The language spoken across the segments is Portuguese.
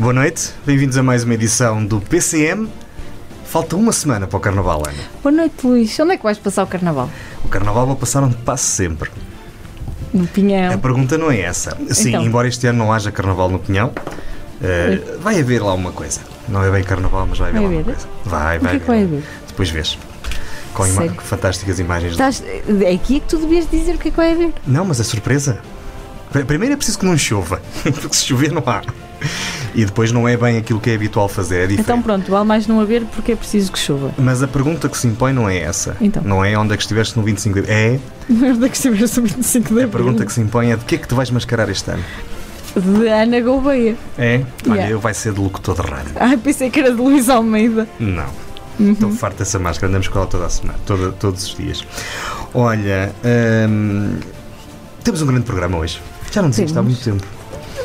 Boa noite, bem-vindos a mais uma edição do PCM. Falta uma semana para o Carnaval, Ana. Boa noite, Luís. Onde é que vais passar o Carnaval? O Carnaval vou passar onde passo sempre. No Pinhão. A pergunta não é essa. Sim, Então. embora este ano não haja Carnaval no Pinhão, eh, vai haver lá uma coisa. Não é bem Carnaval, mas vai haver Vai lá uma haver? coisa. Vai, O vai que é que vai haver? Depois vês. Com ima- Sério? fantásticas imagens. Estás... É aqui é que tu devias dizer o que é que vai haver. Não, mas é surpresa. Pr- Primeiro é preciso que não chova, porque se chover não há. E depois não é bem aquilo que é habitual fazer, é diferente. Então pronto, vale mais não haver porque é preciso que chova. Mas a pergunta que se impõe não é essa. Então. Não é onde é que estiveste no 25 de É Onde é que estiveste no 25 de a pergunta que se impõe é de que é que tu vais mascarar este ano? De Ana Gouveia. É? Olha, Yeah. eu vai ser de locutor de rádio. Ai, pensei que era de Luís Almeida. Não. Uhum. Estou farto dessa máscara, andamos com ela toda a semana, toda, todos os dias. Olha, hum, temos um grande programa hoje. Já não isto há muito tempo.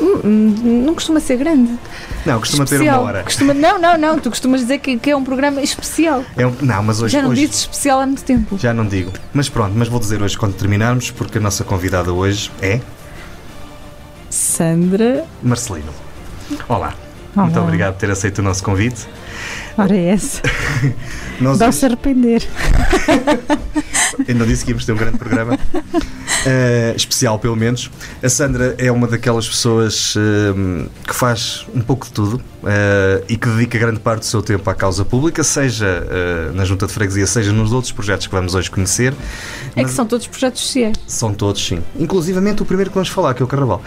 Hum, Não costuma ser grande. Não, costuma ter especial. uma hora. Costuma... Não, não, não. Tu costumas dizer que, que é um programa especial. É um- não, mas hoje, Já não hoje dizes especial há muito tempo. já não digo. Mas pronto, mas vou dizer hoje quando terminarmos, porque a nossa convidada hoje é Sandra. Marcelino. Olá. Muito Olá. obrigado por ter aceito o nosso convite. Ora, é essa. Dá-se arrepender. Ainda disse que íamos ter um grande programa. Eh, especial, pelo menos. A Sandra é uma daquelas pessoas eh, que faz um pouco de tudo eh, e que dedica grande parte do seu tempo à causa pública, seja eh, na Junta de Freguesia, seja nos outros projetos que vamos hoje conhecer. É que são todos projetos sociais. são todos, sim. Inclusivamente o primeiro que vamos falar, que é o Carnaval.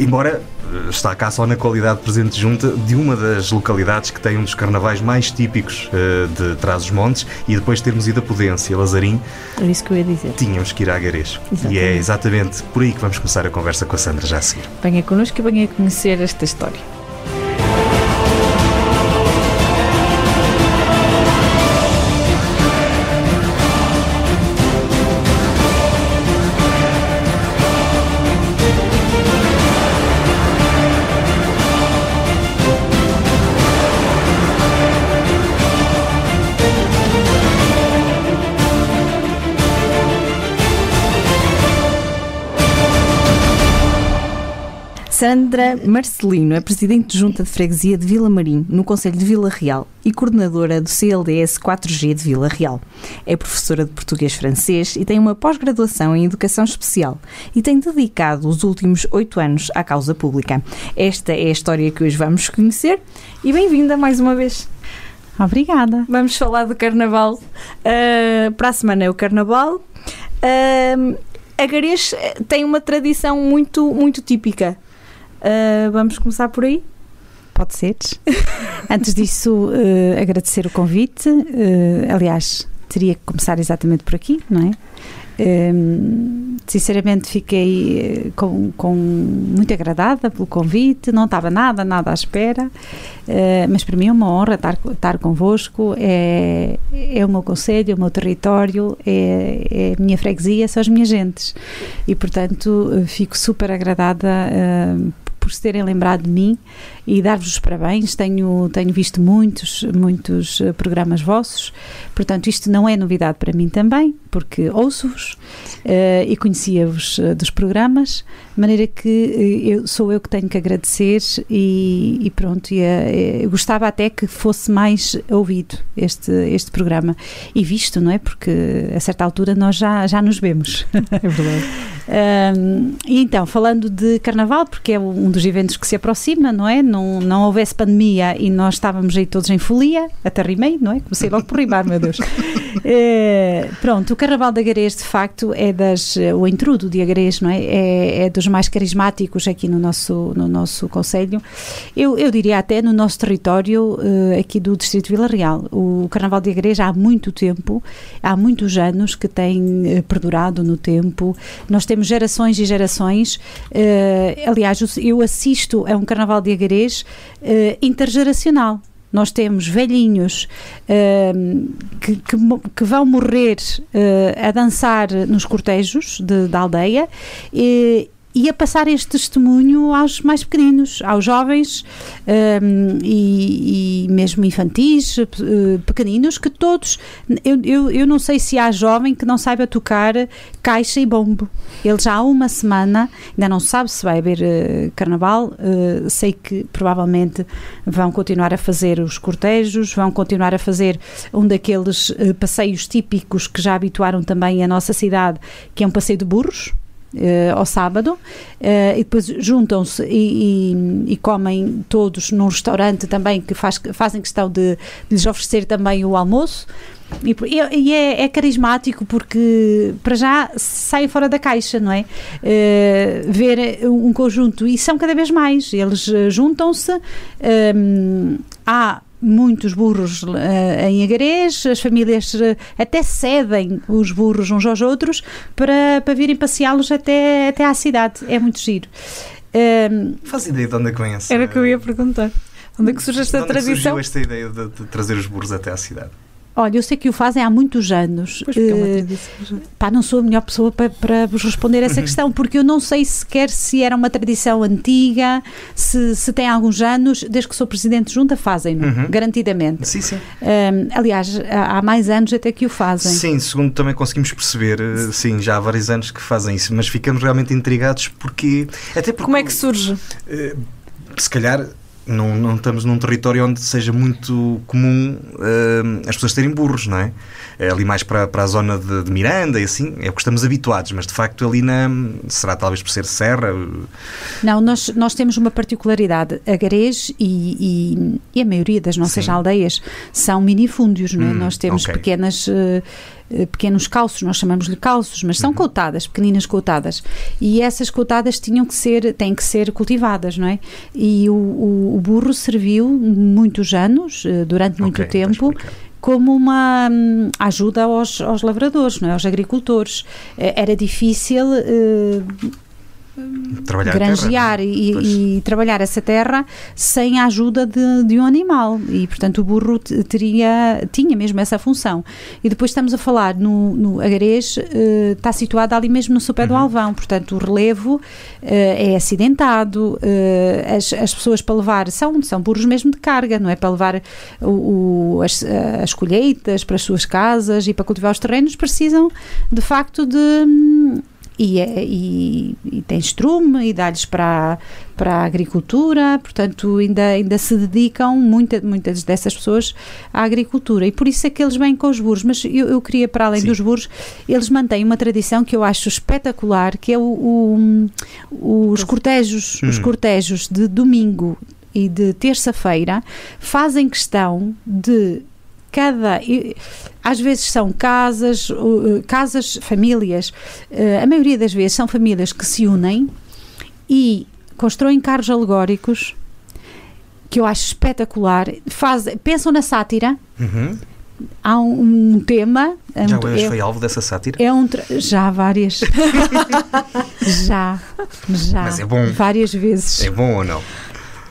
Embora está cá só na qualidade de Presidente de Junta de uma das localidades que tem um dos carnavais mais típicos eh, de Trás-os-Montes e depois de termos ido a Pudência, Lazarim, É isso que eu ia dizer. tínhamos que ir à Garês. E é exatamente por aí que vamos começar a conversa com a Sandra já a seguir. Venha connosco e venha conhecer esta história. Sandra Marcelino é presidente de Junta de Freguesia de Vila Marim, no Conselho de Vila Real, e coordenadora do CLDS 4G de Vila Real. É professora de português-francês e tem uma pós-graduação em Educação Especial e tem dedicado os últimos oito anos à causa pública. Esta é a história que hoje vamos conhecer e bem-vinda mais uma vez. Obrigada. Vamos falar do Carnaval. Ah, para a semana é o Carnaval. Ah, a Garês eh, tem uma tradição muito, muito típica. Ah, vamos começar por aí? Pode ser. Antes disso, eh, agradecer o convite. Eh, aliás, teria que começar exatamente por aqui, não é? Sinceramente, fiquei com, com muito agradada pelo convite. Não estava nada, nada à espera. Eh, mas para mim é uma honra estar, estar convosco. É, é o meu conselho, é o meu território, é, é a minha freguesia, são as minhas gentes. E, portanto, fico super agradada eh, por se terem lembrado de mim e dar-vos os parabéns. Tenho, tenho visto muitos, muitos eh, programas vossos, portanto, isto não é novidade para mim também, porque ouço-vos eh, e conhecia-vos eh, dos programas, de maneira que eh, eu, sou eu que tenho que agradecer e, e pronto, e, gostava até que fosse mais ouvido este, este programa e visto, não é? Porque a certa altura nós já, já nos vemos. É verdade. Um, e então, falando de Carnaval, porque é um dos eventos que se aproxima, não é? Não, não houvesse pandemia e nós estávamos aí todos em folia, até rimei, não é? Comecei logo por rimar, meu Deus. Eh, pronto, o Carnaval de Agarês, de facto, é das. O intrudo de Agarês, não é? É, é dos mais carismáticos aqui no nosso, no nosso Conselho. Eu, eu diria até no nosso território, eh, aqui do Distrito Vila Real. O Carnaval de Agarês há muito tempo, há muitos anos que tem eh, perdurado no tempo. Nós temos gerações e gerações. eh, aliás, eu assisto a um Carnaval de Agarês eh, intergeracional. Nós temos velhinhos eh, que, que, que vão morrer eh, a dançar nos cortejos de- da aldeia e, e a passar este testemunho aos mais pequeninos, aos jovens um, e, e, mesmo infantis, uh, pequeninos, que todos. Eu, eu, eu não sei se há jovem que não saiba tocar caixa e bombo. Ele já há uma semana, ainda não sabe se vai haver uh, carnaval, uh, sei que provavelmente vão continuar a fazer os cortejos, vão continuar a fazer um daqueles passeios típicos que já habituaram também a nossa cidade, que é um passeio de burros uh, ao sábado uh, e depois juntam-se e, e, e, comem todos num restaurante também que faz, fazem questão de, de lhes oferecer também o almoço. E, e é, é, carismático porque para já saem fora da caixa, não é? Uh, ver um conjunto e são cada vez mais. Eles juntam-se. Um, há muitos burros uh, em agarês, as famílias uh, até cedem os burros uns aos outros para, para virem passeá-los até, até à cidade. É muito giro. Uh, Faz ideia de onde é que vem essa... Era o que eu ia perguntar. Onde é que surge esta de onde tradição? É surgiu esta ideia de, de trazer os burros até à cidade? Olha, eu sei que o fazem há muitos anos. Pois uh, pá, não sou a melhor pessoa para, para vos responder essa questão, porque eu não sei sequer se era uma tradição antiga, se, se tem alguns anos, desde que sou presidente de junta, fazem-no, uhum. garantidamente. Sim, sim. Um, aliás, há mais anos até que o fazem. Sim, segundo também conseguimos perceber, eh, sim, já há vários anos que fazem isso, mas ficamos realmente intrigados porque. Até porque Como é que surge? Uh, se calhar não, não estamos num território onde seja muito comum uh, as pessoas terem burros, não é? é ali mais para, para a zona de, de, Miranda e assim, é o que estamos habituados, mas de facto ali na. será talvez por ser serra? Não, nós, nós temos uma particularidade. A Garês e, e, e a maioria das nossas Sim. aldeias são minifúndios, não é? Hum, nós temos okay. pequenas. Uh, pequenos calços, nós chamamos-lhe calços, mas são uhum. coutadas, pequeninas coutadas. E essas coutadas tinham que ser, têm que ser cultivadas, não é? E o, o, o burro serviu muitos anos, eh, durante muito okay, tempo, como uma hum, ajuda aos, aos lavradores, não é? aos agricultores. Eh, era difícil uh, trabalhar granjear terra, é? e, e, trabalhar essa terra sem a ajuda de, de, um animal. E portanto o burro teria tinha mesmo essa função. E depois estamos a falar no, no Agarês uh, está situado ali mesmo no sopé uhum. do Alvão. Portanto o relevo uh, é acidentado uh, as, as pessoas para levar são, são burros mesmo de carga não é? Para levar o, o as, as colheitas para as suas casas e para cultivar os terrenos precisam de facto de hum, e, é, e, e tem estrume e dá-lhes para, para a agricultura, portanto ainda, ainda se dedicam muita, muitas dessas pessoas à agricultura e por isso é que eles vêm com os burros, mas eu, eu queria para além Sim. dos burros, eles mantêm uma tradição que eu acho espetacular, que é o, o os cortejos, hum. os cortejos de domingo e de terça-feira fazem questão de cada às vezes são casas casas famílias eh, a maioria das vezes são famílias que se unem e constroem carros alegóricos que eu acho espetacular faz, pensam na sátira uhum. há um, um tema é já um, é, foi alvo dessa sátira? É um já várias já já Mas é bom. várias vezes é bom ou não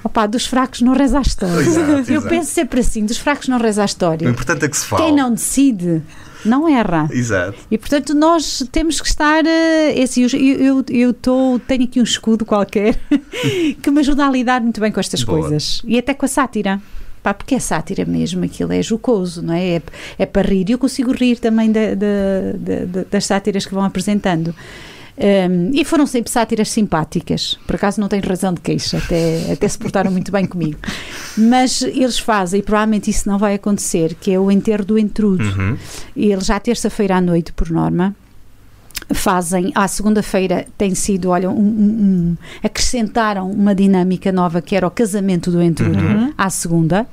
Opa, dos fracos não reza a história. Exato, Eu exato. penso sempre assim, dos fracos não reza a história. O importante é que se fala. Quem não decide não erra. Exato. E portanto nós temos que estar. Uh, assim, eu, eu, eu tô, tenho aqui um escudo qualquer que me ajuda a lidar muito bem com estas Boa. coisas. E até com a sátira. Pá, porque é sátira mesmo, aquilo é jocoso, não é? É, é para rir. E eu consigo rir também da, da, da, das sátiras que vão apresentando. Um, e foram sempre sátiras simpáticas, por acaso não tenho razão de queixa, até, até se portaram muito bem comigo. Mas eles fazem, e provavelmente isso não vai acontecer, que é o enterro do entrudo. Uhum. E eles já terça-feira à noite, por norma, fazem, à segunda-feira tem sido, olha, um, um, um, acrescentaram uma dinâmica nova que era o casamento do entrudo uhum. à segunda.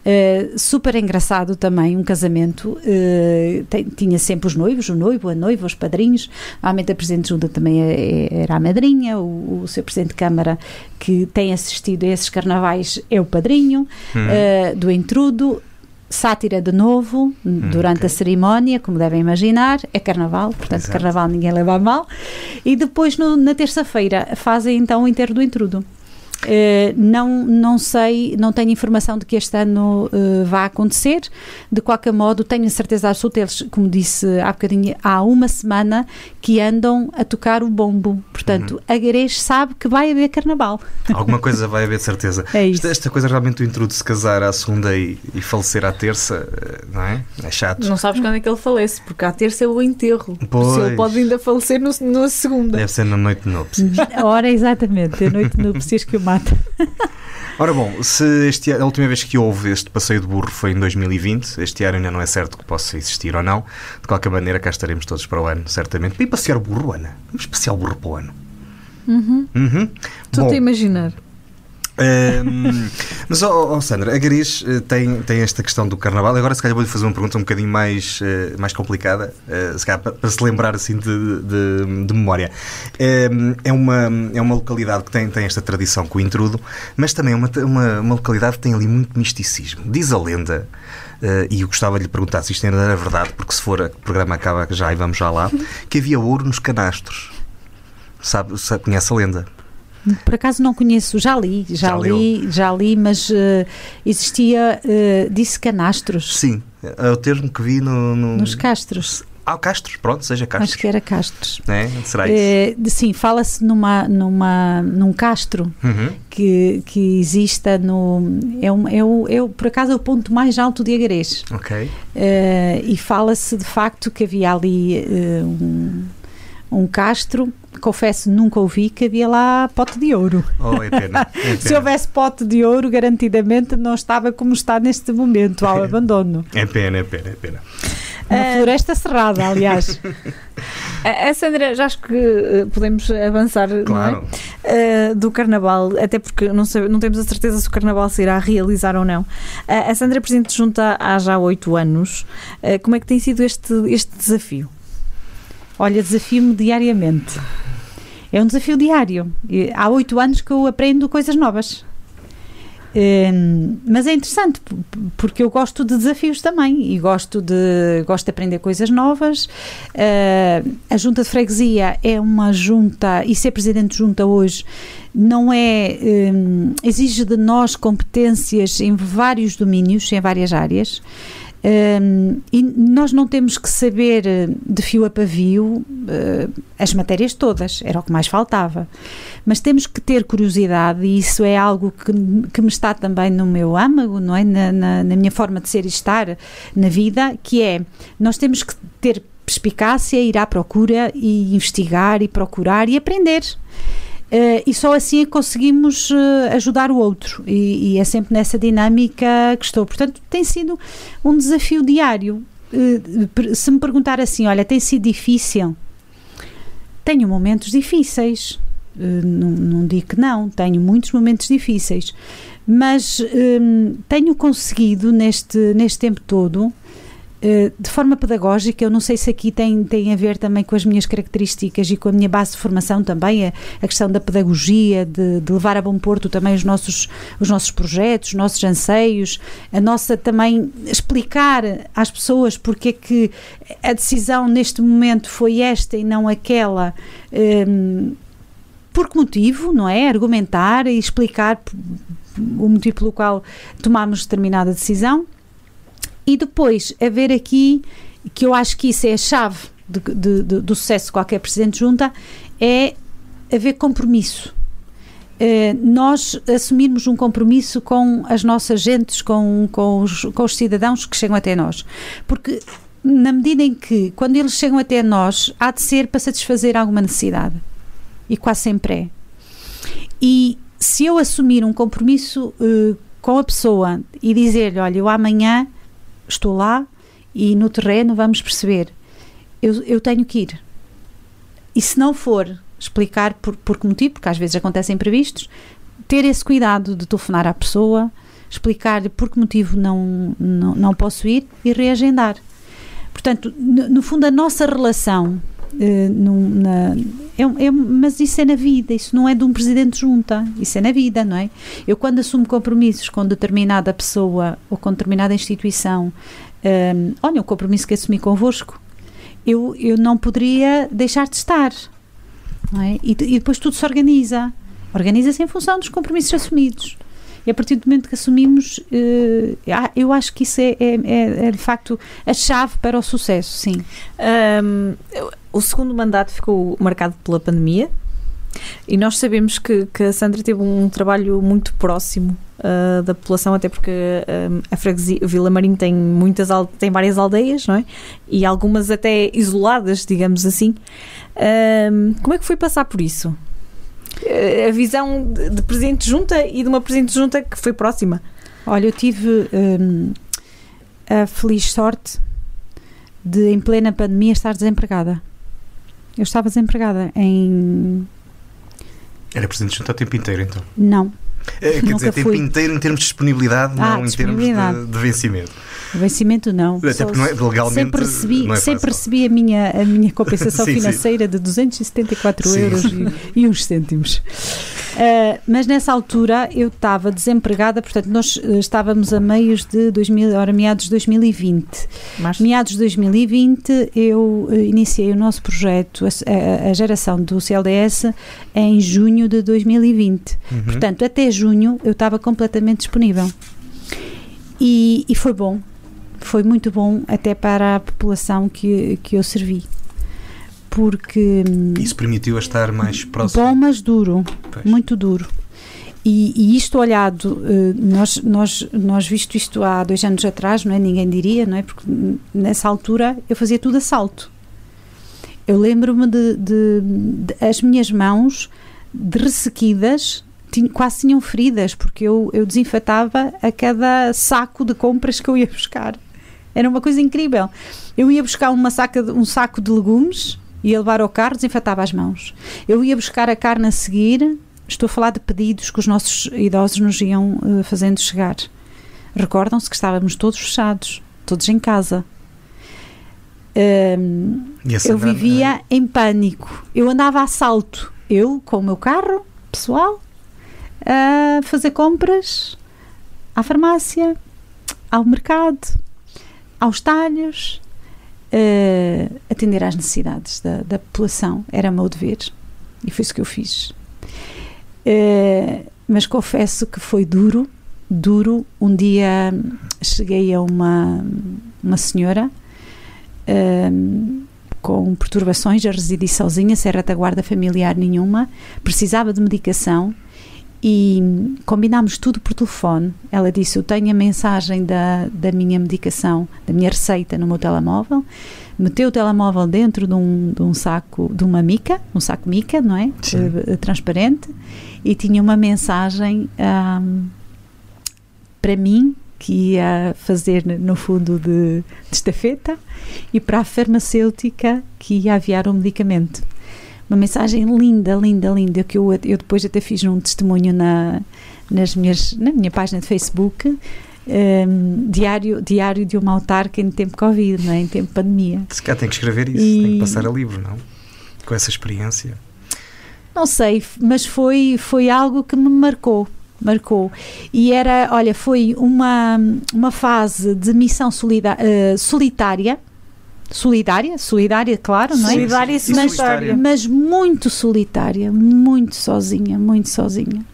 Uh, super engraçado também, um casamento. Uh, tem, tinha sempre os noivos, o noivo, a noiva, os padrinhos. Normalmente a Presidente de Junta também é, é, era a madrinha, o, o seu Presidente de Câmara, que tem assistido a esses carnavais, é o padrinho uh, do intrudo. Sátira de novo, hum, durante okay. a cerimónia, como devem imaginar, é carnaval, portanto, Exato. carnaval ninguém leva a mal. E depois, no, na terça-feira, fazem então o enterro do intrudo. Uh, não, não sei, não tenho informação de que este ano uh, vá acontecer. De qualquer modo, tenho a certeza absoluta, eles, como disse há bocadinho, há uma semana que andam a tocar o bombo. Portanto, uhum. a Garês sabe que vai haver carnaval. Alguma coisa vai haver, de certeza. É isso. Esta, esta coisa realmente do intrudo se casar à segunda e, e, falecer à terça, eh, não é? É chato. Não sabes quando é que ele falece, porque à terça é o enterro. Pois. Se ele pode ainda falecer no, na segunda. Deve ser na noite de núpcias. Ora, exatamente, a noite de núpcias que o mata. Ora bom, se este, a última vez que houve este passeio de burro foi em 2020, este ano ainda não é certo que possa existir ou não. De qualquer maneira, cá estaremos todos para o ano, certamente. Para ir passear burro, Ana. Vamos passear o burro para o ano. Uhum. Uhum. Estou-te a imaginar. Um, mas, oh, oh, Sandra, a Garis uh, tem, tem esta questão do carnaval. Agora, se calhar, vou-lhe fazer uma pergunta um bocadinho mais, uh, mais complicada, uh, se calhar, para, para, se lembrar assim de, de, de memória. Um, é, uma, é uma localidade que tem, tem esta tradição com o intrudo, mas também é uma, uma, uma localidade que tem ali muito misticismo. Diz a lenda. Uh, e eu gostava de lhe perguntar se isto ainda era verdade, porque se for, o programa acaba já e vamos já lá, que havia ouro nos canastros. Sabe, sabe conhece a lenda? Por acaso não conheço, já li, já, já li, já li, mas uh, existia, uh, disse canastros. Sim, é o termo que vi no, no... nos castros. Ah, Castros, pronto, seja Castros. Acho que era Castros. É? Será isso? É, sim, fala-se numa, numa, num castro uhum. que, que exista no. É, um, é, o, é, por acaso, é o ponto mais alto de Agarês. Ok. E fala-se de facto que havia ali eh, um, um castro confesso, nunca ouvi que havia lá pote de ouro. Oh, é pena, é pena. Se houvesse pote de ouro, garantidamente não estava como está neste momento, ao abandono. É pena, é pena, é pena. Uma uh, floresta cerrada, aliás. a Sandra, já acho que eh, podemos avançar claro. é? uh, do Carnaval, até porque não, sei, não temos a certeza se o Carnaval se irá realizar ou não. Uh, a Sandra é Presidente Junta há já oito anos. como é que tem sido este, este desafio? Olha, desafio-me diariamente. É um desafio diário. Há oito anos que eu aprendo coisas novas. Um, mas é interessante porque eu gosto de desafios também e gosto de, gosto de aprender coisas novas. Uh, a junta de freguesia é uma junta, e ser presidente de junta hoje não é. Um, exige de nós competências em vários domínios, em várias áreas. E nós não temos que saber eh, de fio a pavio uh, as matérias todas, era o que mais faltava. Mas temos que ter curiosidade, e isso é algo que, que me está também no meu âmago, não é? Na, na, na minha forma de ser e estar na vida, que é nós temos que ter perspicácia, ir à procura e investigar e procurar e aprender. Uh, e só assim é conseguimos uh, ajudar o outro e, e, é sempre nessa dinâmica que estou. Portanto, tem sido um desafio diário. Uh, se me perguntar assim, olha, tem sido difícil? Tenho momentos difíceis. Não, não, digo que não, tenho muitos momentos difíceis, mas tenho conseguido neste, neste tempo todo de forma pedagógica, eu não sei se aqui tem, tem a ver também com as minhas características e com a minha base de formação também, a, a questão da pedagogia, de, de, levar a bom porto também os nossos, os nossos projetos, os nossos anseios, a nossa também explicar às pessoas porque é que a decisão neste momento foi esta e não aquela. Um, por que motivo, não é? Argumentar e explicar o motivo pelo qual tomámos determinada decisão e depois haver aqui, que eu acho que isso é a chave de, de, de, do sucesso de qualquer presidente junta, é haver compromisso. Uh, nós assumirmos um compromisso com as nossas gentes, com, com, os, com os cidadãos que chegam até nós. Porque na medida em que, quando eles chegam até nós, há de ser para satisfazer alguma necessidade. E quase sempre é. E se eu assumir um compromisso uh, com a pessoa e dizer-lhe, olha, eu amanhã estou lá e no terreno vamos perceber. Eu, eu tenho que ir. E se não for explicar por, por que motivo, porque às vezes acontecem imprevistos, ter esse cuidado de telefonar à pessoa, explicar-lhe por que motivo não, não, não posso ir e reagendar. Portanto, no, no fundo, a nossa relação Uh, na, é, é, mas isso é na vida, isso não é de um presidente junta, isso é na vida, não é? Eu, quando assumo compromissos com determinada pessoa ou com determinada instituição, um, eh, olha, o compromisso que assumi convosco, eu, eu não poderia deixar de estar, não é? E, e depois tudo se organiza. Organiza-se em função dos compromissos assumidos. E a partir do momento que assumimos, eh, eu acho que isso é, é, é, é, de facto a chave para o sucesso, sim. Um, o segundo mandato ficou marcado pela pandemia e nós sabemos que, que a Sandra teve um trabalho muito próximo uh, da população, até porque uh, a freguesia Vila Marinho tem muitas tem várias aldeias, não é? E algumas até isoladas, digamos assim. Uh, como é que foi passar por isso? a visão de presidente de junta e de uma presidente de junta que foi próxima. Olha, eu tive um, a feliz sorte de, em plena pandemia, estar desempregada. Eu estava desempregada em. Era presidente de junta o tempo inteiro, então? Não. É, quer dizer, tempo inteiro em termos de disponibilidade, ah, não em termos de, de vencimento. Vencimento não. Até porque não é, legalmente sempre recebi, não é sempre recebi a minha, a minha compensação sim, financeira sim. de 274 sim. euros e, e, uns cêntimos. Uh, mas nessa altura eu estava desempregada, portanto nós uh, estávamos a meios de 2000, ora, meados de 2020. Mas... Meados de 2020 eu uh, iniciei o nosso projeto, a, a, a, geração do CLDS, em junho de 2020. Uhum. Portanto, até junho eu estava completamente disponível. E, e foi bom, foi muito bom até para a população que, que eu servi. Porque. Hum, Isso permitiu a estar mais próximo. Bom, mas duro. Pois. Muito duro. E, e, isto olhado, eh, nós, nós, nós visto isto há dois anos atrás, não é? Ninguém diria, não é? Porque nessa altura eu fazia tudo a salto. Eu lembro-me de, de, de, as minhas mãos de ressequidas tinha, quase tinham feridas, porque eu, eu desinfetava a cada saco de compras que eu ia buscar. Era uma coisa incrível. Eu ia buscar uma saca, um saco de legumes, ia levar ao carro, desinfetava as mãos. Eu ia buscar a carne a seguir, estou a falar de pedidos que os nossos idosos nos iam uh, fazendo chegar. Recordam-se que estávamos todos fechados, todos em casa. Um, eu vivia é? em pânico. Eu andava a salto. Eu, com o meu carro pessoal, a fazer compras à farmácia, ao mercado, aos talhos, uh, atender às necessidades da, da, população. Era meu dever e foi isso que eu fiz. Uh, mas confesso que foi duro, duro. Um dia cheguei a uma, uma senhora uh, com perturbações, a residir sozinha, sem retaguarda familiar nenhuma, precisava de medicação e combinámos tudo por telefone. Ela disse: Eu tenho a mensagem da, da minha medicação, da minha receita no meu telemóvel. Meteu o telemóvel dentro de um, de um saco, de uma mica, um saco mica, não é? Uh, transparente, e tinha uma mensagem um, para mim, que ia fazer no fundo de, de estafeta, e para a farmacêutica, que ia aviar o medicamento uma mensagem linda, linda, linda, que eu, eu depois até fiz um testemunho na, nas minhas, na minha página de Facebook. Um, diário, diário de uma autarca em tempo Covid, não é? em tempo de pandemia. Se calhar tem que escrever isso, e... tem que passar a livro, não? Com essa experiência. Não sei, mas foi, foi algo que me marcou. Marcou. E era, olha, foi uma, uma fase de missão uh, solitária solidária, solidária, claro, não é? Solidária e solitária. Mas muito solitária, muito sozinha, muito sozinha.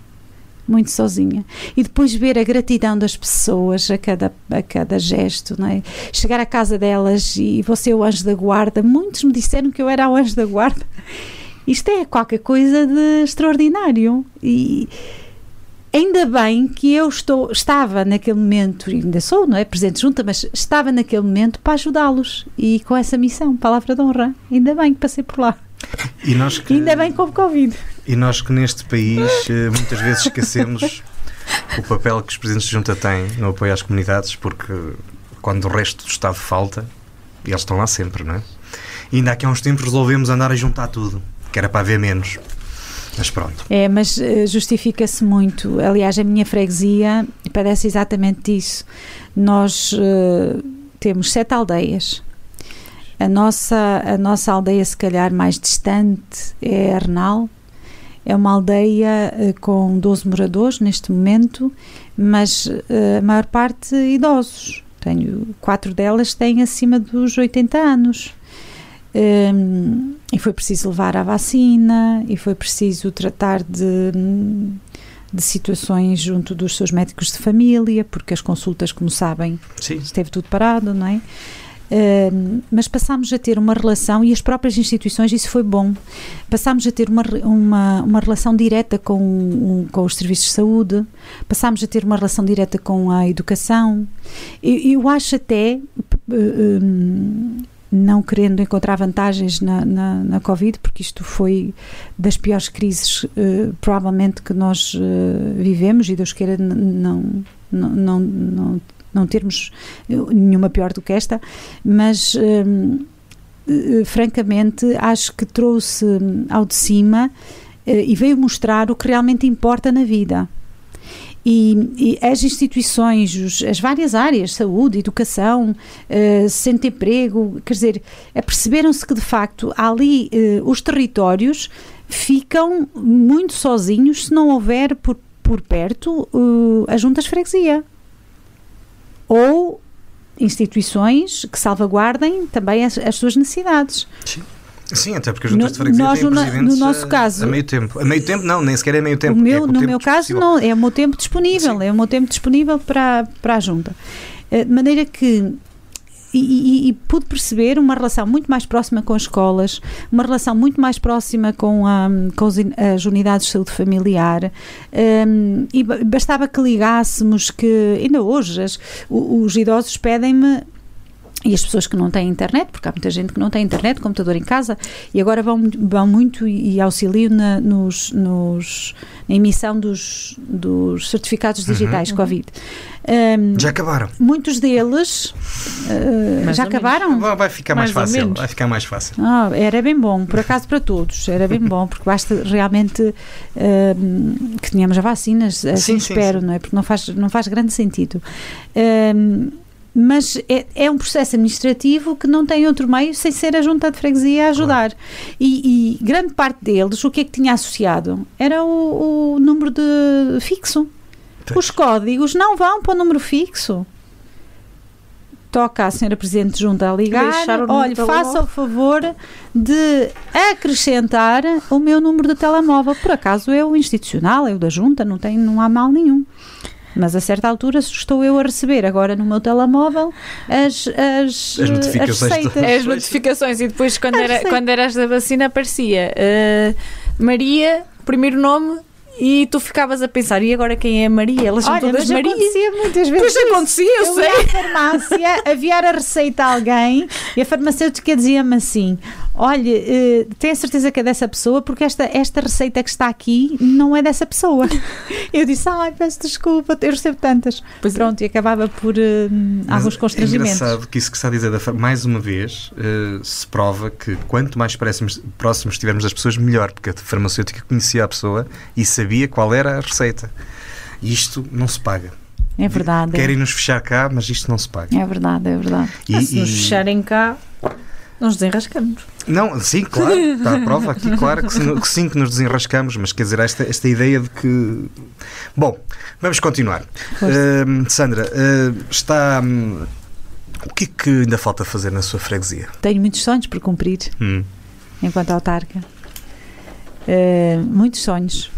Muito sozinha. E depois ver a gratidão das pessoas a cada, a cada gesto, não é? Chegar à casa delas e você é o anjo da guarda. Muitos me disseram que eu era o anjo da guarda. Isto é qualquer coisa de extraordinário. E Ainda bem que eu estou, estava naquele momento, ainda sou, não é? Presidente junta, mas estava naquele momento para ajudá-los e com essa missão, palavra de honra. Ainda bem que passei por lá. E nós que, ainda bem que houve Covid. E nós que neste país eh, muitas vezes esquecemos o papel que os presidentes de junta têm no apoio às comunidades, porque quando o resto do Estado falta, eles estão lá sempre, não é? E ainda há uns tempos resolvemos andar a juntar tudo, que era para haver menos. Mas pronto. É, mas uh, justifica-se muito. Aliás, a minha freguesia padece exatamente disso. Nós uh, temos sete aldeias. A nossa, a nossa aldeia, se calhar, mais distante é Arnal. É uma aldeia uh, com 12 moradores neste momento, mas a maior parte idosos. Tenho, quatro delas têm acima dos 80 anos. Um, e foi preciso levar a vacina, e foi preciso tratar de, de situações junto dos seus médicos de família, porque as consultas, como sabem, Sim. esteve tudo parado, não é? Uh, mas passámos a ter uma relação e as próprias instituições, isso foi bom. Passámos a ter uma, uma, uma relação direta com, um, com os serviços de saúde, passámos a ter uma relação direta com a educação. Eu, eu acho até, uh, um, não querendo encontrar vantagens na, na, na, Covid, porque isto foi das piores crises, uh, provavelmente, que nós vivemos, e Deus queira não, não, não, não não termos nenhuma pior do que esta, mas hum, eh, francamente acho que trouxe ao de cima eh, e veio mostrar o que realmente importa na vida. E, e, as instituições, os, as várias áreas, saúde, educação, uh, centro emprego, quer dizer, perceberam-se que de facto ali uh, os territórios ficam muito sozinhos se não houver por, por perto uh, as juntas de freguesia ou instituições que salvaguardem também as, as suas necessidades. Sim. Sim, até porque as juntas de freguesia nós, têm presidentes no nosso caso, a meio tempo. A meio tempo não, nem sequer é meio tempo. O meu, é no meu caso não, é o meu tempo disponível, Sim. é o meu tempo disponível para, para a junta. Eh, de maneira que e, e, e, pude perceber uma relação muito mais próxima com as escolas, uma relação muito mais próxima com, a, com as unidades de saúde familiar um, e bastava que ligássemos que ainda hoje as, os idosos pedem-me e as pessoas que não têm internet, porque há muita gente que não tem internet, computador em casa, e agora vão, vão muito e auxiliam na, nos, nos, na emissão dos, dos certificados uhum. digitais uhum. Covid. Um, já acabaram. Muitos deles uh, já acabaram. Vai ficar mais, mais fácil. Vai ficar mais fácil. Ah, era bem bom, por acaso para todos. Era bem bom, porque basta realmente uh, que tenhamos vacinas, assim sim, espero, sim, sim. não é? Porque não faz, não faz grande sentido. Uh, mas é, é, um processo administrativo que não tem outro meio sem ser a junta de freguesia a ajudar. Claro. E, e, grande parte deles, o que é que tinha associado? Era o, o número de fixo. Os códigos não vão para o número fixo. Toca a senhora Presidente de Junta a ligar. Olha, faça o favor de acrescentar o meu número de telemóvel. Por acaso é o institucional, é o da Junta, não, tem, não há mal nenhum. Mas a certa altura estou eu a receber agora no meu telemóvel as, as, as notificações. As, as notificações e depois quando, era, quando eras da vacina aparecia uh, Maria, primeiro nome e tu ficavas a pensar, e agora quem é a Maria? Elas são Olha, todas Maria. acontecia muitas vezes. Pois acontecia, eu, eu sei. Eu ia à farmácia, aviar a receita a alguém e a farmacêutica dizia-me assim: olha, uh, tenho a certeza que é dessa pessoa porque esta, esta receita que está aqui não é dessa pessoa. eu disse, ai, peço desculpa, eu recebo tantas. Pois é. Pronto, é. e acabava por uh, alguns constrangimentos. É engraçado que isso que está a dizer, mais uma vez, uh, se prova que quanto mais próximos, próximos estivermos das pessoas, melhor, porque a farmacêutica conhecia a pessoa e sabia qual era a receita. E isto não se paga. É verdade. Querem nos fechar cá, mas isto não se paga. É verdade, é verdade. E, ah, se nos fecharem cá, nós desenrascamos. Não, sim, claro, está a prova aqui, claro que, que sim que nos desenrascamos, mas quer dizer, esta, esta ideia de que. Bom, vamos continuar. Uh, Sandra, uh, está. Um, o que é que ainda falta fazer na sua freguesia? Tenho muitos sonhos por cumprir, hum. enquanto autarca. Uh, muitos sonhos.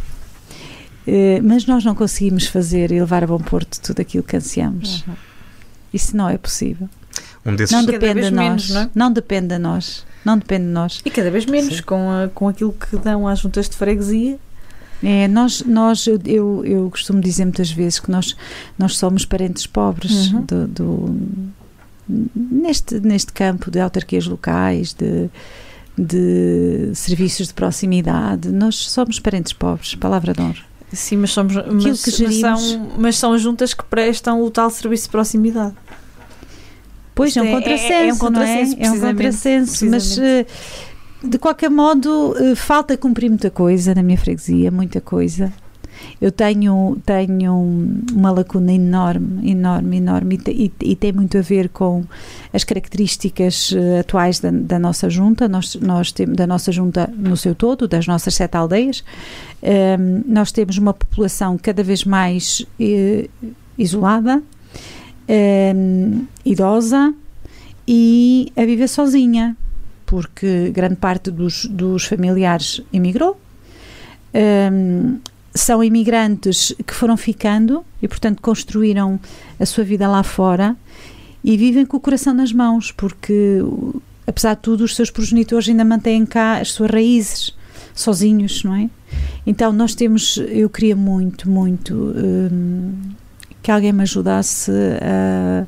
Mas nós não conseguimos fazer e levar a bom porto tudo aquilo que ansiamos. Uhum. Isso não é possível. Um desses... Não depende de nós. Menos, não, é? não, depende de nós. Não depende de nós. E cada vez menos Sim. com, a, com aquilo que dão às juntas de freguesia. É, nós, nós eu, eu, eu, costumo dizer muitas vezes que nós, nós somos parentes pobres uhum. do, do, neste, neste campo de autarquias locais, de, de serviços de proximidade. Nós somos parentes pobres, palavra de honra. Sim, mas, somos, mas, mas, são, mas são juntas que prestam o tal serviço de proximidade. Pois, é um contrassenso, é, é, um contrassenso, é? é um contrassenso, mas eh, de qualquer modo eh, falta cumprir muita coisa na minha freguesia, muita coisa. Eu tenho, tenho uma lacuna enorme, enorme, enorme e, e, e tem muito a ver com as características uh, atuais da, da, nossa junta, nós, nós temos, da nossa junta no seu todo, das nossas sete aldeias. Um, ehm, nós temos uma população cada vez mais isolada, ehm, idosa e a viver sozinha. porque grande parte dos, dos familiares emigrou. Um, são imigrantes que foram ficando e, portanto, construíram a sua vida lá fora e vivem com o coração nas mãos, porque, apesar de tudo, os seus progenitores ainda mantêm cá as suas raízes, sozinhos, não é? Então, nós temos, eu queria muito, muito um, que alguém me ajudasse a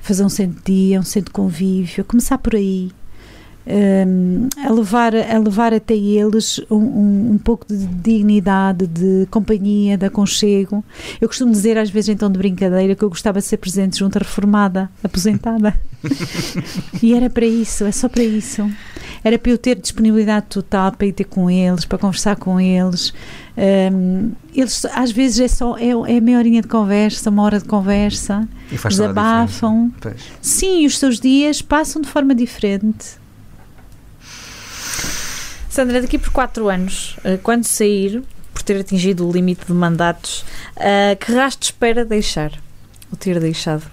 fazer um centro de dia, um centro de convívio, começar por aí um, a, levar, a levar até eles um, um, um, pouco de dignidade, de companhia, de aconchego. Eu costumo dizer, às vezes, então, de brincadeira, que eu gostava de ser presente junto à reformada, aposentada. e era para isso, é só para isso. Era para eu ter disponibilidade total para ir ter com eles, para conversar com eles. Eles, às vezes, é só é, é meia horinha de conversa, uma hora de conversa, desabafam. Sim, os seus dias passam de forma diferente Sandra, daqui por 4 anos, eh, quando sair, por ter atingido o limite de mandatos, uh, que rastro espera deixar? Ou ter deixado?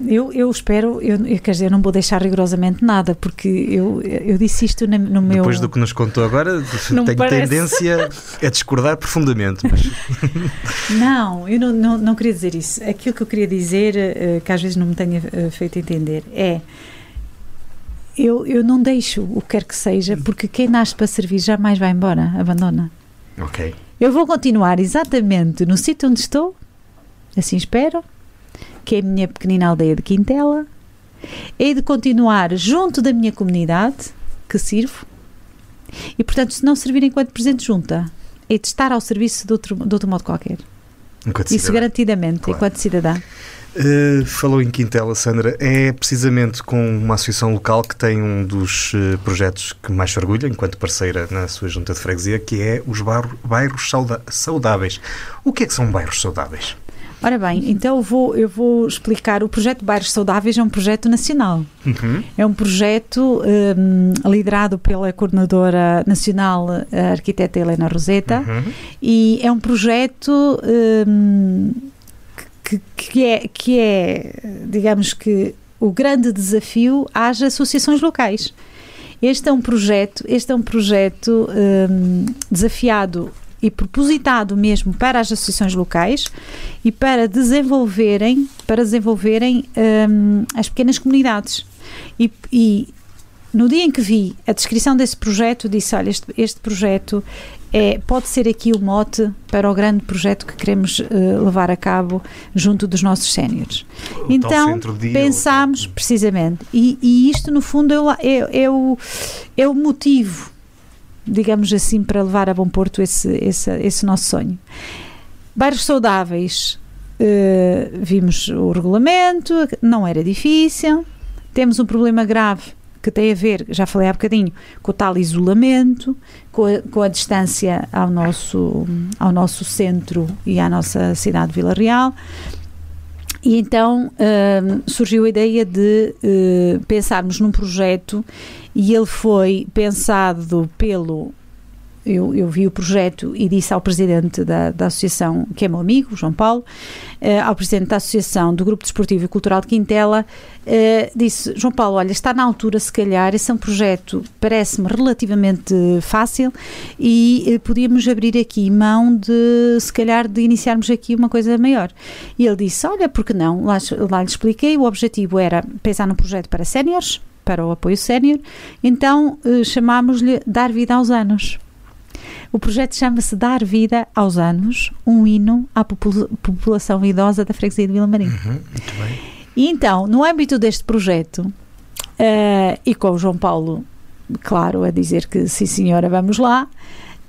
Eu, eu espero, eu, quer dizer, eu não vou deixar rigorosamente nada, porque eu, eu disse isto no, no meu. Depois do que nos contou agora, não tenho parece. tendência a discordar profundamente. Mas... Não, eu não, não, não, queria dizer isso. Aquilo que eu queria dizer, uh, que às vezes não me tenha uh, feito entender, é eu, eu não deixo o que quer que seja, porque quem nasce para servir jamais vai embora, abandona. Ok. Eu vou continuar exatamente no sítio onde estou, assim espero, que é a minha pequenina aldeia de Quintela. Hei de continuar junto da minha comunidade, que sirvo, e portanto, se não servir enquanto Presidente Junta, é de estar ao serviço de outro, de outro modo qualquer. Enquanto Isso cidadã. garantidamente, claro. enquanto cidadã. Uh, falou em Quintela, Sandra. É precisamente com uma associação local que tem um dos uh, projetos que mais se orgulha, enquanto parceira na sua junta de freguesia, que é os bairros saudáveis. O que é que são bairros saudáveis? Ora bem, então eu vou, eu vou explicar. O projeto Bairros Saudáveis é um projeto nacional. Uhum. É um projeto um, liderado pela coordenadora nacional, a arquiteta Helena Roseta, uhum. e é um projeto. Um, que, que, é, que é, digamos que, o grande desafio às associações locais. Este é um projeto, este é um projeto um, desafiado e propositado mesmo para as associações locais e para desenvolverem, para desenvolverem um, as pequenas comunidades. E, e, no dia em que vi a descrição desse projeto, disse: Olha, este, este projeto é, pode ser aqui o mote para o grande projeto que queremos uh, levar a cabo junto dos nossos séniores. Então, pensámos, precisamente, e, e, isto no fundo é, é, é, o, é o motivo, digamos assim, para levar a bom porto esse, esse, esse nosso sonho. Bairros saudáveis, uh, vimos o regulamento, não era difícil, temos um problema grave que tem a ver, já falei há bocadinho, com o tal isolamento, com a, com a distância ao nosso, ao nosso centro e à nossa cidade de Vila Real. E então uh, surgiu a ideia de uh, pensarmos num projeto e ele foi pensado pelo eu, eu, vi o projeto e disse ao presidente da, da associação, que é meu amigo, João Paulo, uh, ao presidente da associação do Grupo Desportivo e Cultural de Quintela, uh, disse: João Paulo, olha, está na altura, se calhar, esse é um projeto, parece-me relativamente fácil e uh, podíamos abrir aqui mão de, se calhar, de iniciarmos aqui uma coisa maior. E ele disse: Olha, por que não? Lá, lá lhe expliquei, o objetivo era pensar num projeto para séniores para o apoio sénior, então chamámos-lhe Dar Vida aos Anos. O projeto chama-se Dar Vida aos Anos, um hino à população idosa da freguesia de Vila Marim. Uhum, muito bem. E então, no âmbito deste projeto, uh, e com o João Paulo, claro, a dizer que sim senhora, vamos lá,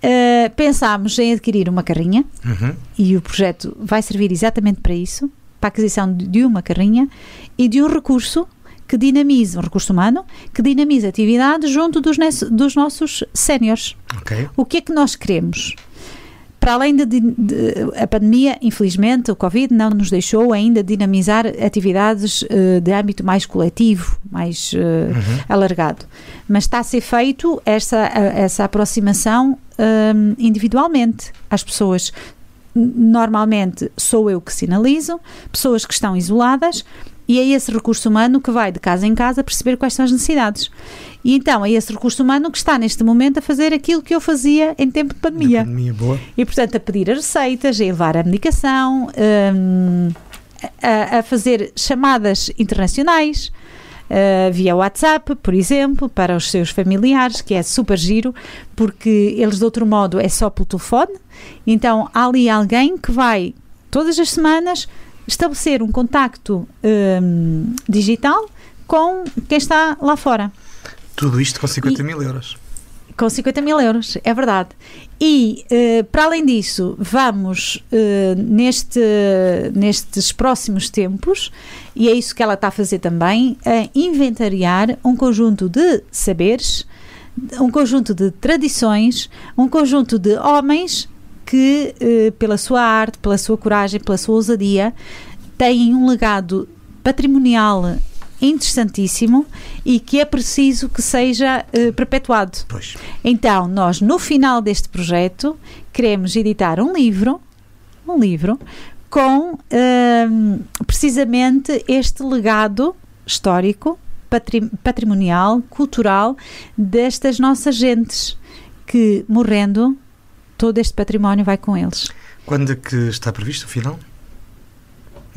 uh, pensámos em adquirir uma carrinha uhum. e o projeto vai servir exatamente para isso, para a aquisição de uma carrinha e de um recurso que dinamize, um recurso humano, que dinamize a atividade junto dos, dos nossos séniores. Okay. O que é que nós queremos? Para além de, de, de, a pandemia, infelizmente, o Covid não nos deixou ainda dinamizar atividades uh, de âmbito mais coletivo, mais uh, uhum. alargado. Mas está a ser feito essa, essa aproximação um, individualmente às pessoas. Normalmente sou eu que sinalizo, pessoas que estão isoladas, E é esse recurso humano que vai de casa em casa perceber quais são as necessidades. E então é esse recurso humano que está neste momento a fazer aquilo que eu fazia em tempo de pandemia. Pandemia boa. E portanto a pedir as receitas, a levar a medicação, hum, a, a fazer chamadas internacionais. uh, via WhatsApp, por exemplo, para os seus familiares, que é super giro, porque eles de outro modo é só pelo telefone. Então há ali alguém que vai todas as semanas estabelecer um contacto hum, digital com quem está lá fora. Tudo isto com 50 mil euros. Com 50 mil euros, é verdade. E, eh, para além disso, vamos eh, neste, nestes próximos tempos, e é isso que ela está a fazer também, a inventariar um conjunto de saberes, um conjunto de tradições, um conjunto de homens que, eh, pela sua arte, pela sua coragem, pela sua ousadia, têm um legado patrimonial interessantíssimo e que é preciso que seja eh, perpetuado. Pois. Então, nós no final deste projeto queremos editar um livro, um livro com hum, precisamente este legado histórico, patri- patrimonial, cultural destas nossas gentes que morrendo todo este património vai com eles. Quando é que está previsto o final?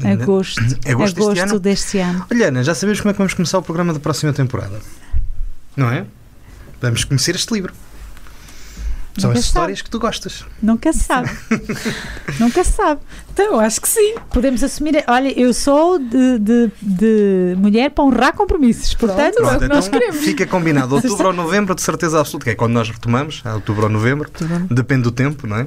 Agosto, Agosto deste ano? deste ano. Olha, Ana, já sabemos como é que vamos começar o programa da próxima temporada. Não é? Vamos conhecer este livro. São Nunca as histórias que tu gostas. Nunca se sabe. Nunca se sabe. Então, acho que sim. Podemos assumir. Olha, eu sou de, de, de mulher para honrar compromissos. Portanto, Pronto. é o que nós então queremos. fica combinado. Outubro ou novembro, de certeza absoluta, que é quando nós retomamos, é outubro ou novembro, depende do tempo, não é?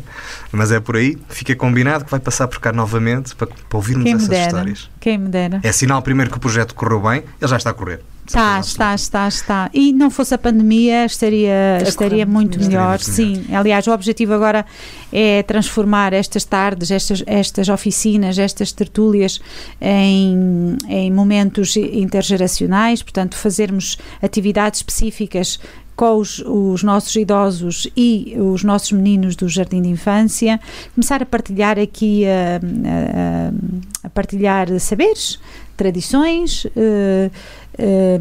Mas é por aí, fica combinado que vai passar por cá novamente para, para ouvirmos quem essas dera. histórias. Quem me dera. É sinal primeiro que o projeto correu bem, ele já está a correr. Está, Certeza está, está, está. E não fosse a pandemia, estaria, estaria muito melhor. Sim, aliás, o objetivo agora é transformar estas tardes, estas, estas oficinas, estas tertúlias em, em momentos intergeracionais, portanto, fazermos atividades específicas com os, os nossos idosos e os nossos meninos do Jardim de Infância, começar a partilhar aqui, a, a- a partilhar saberes, tradições, eh, eh,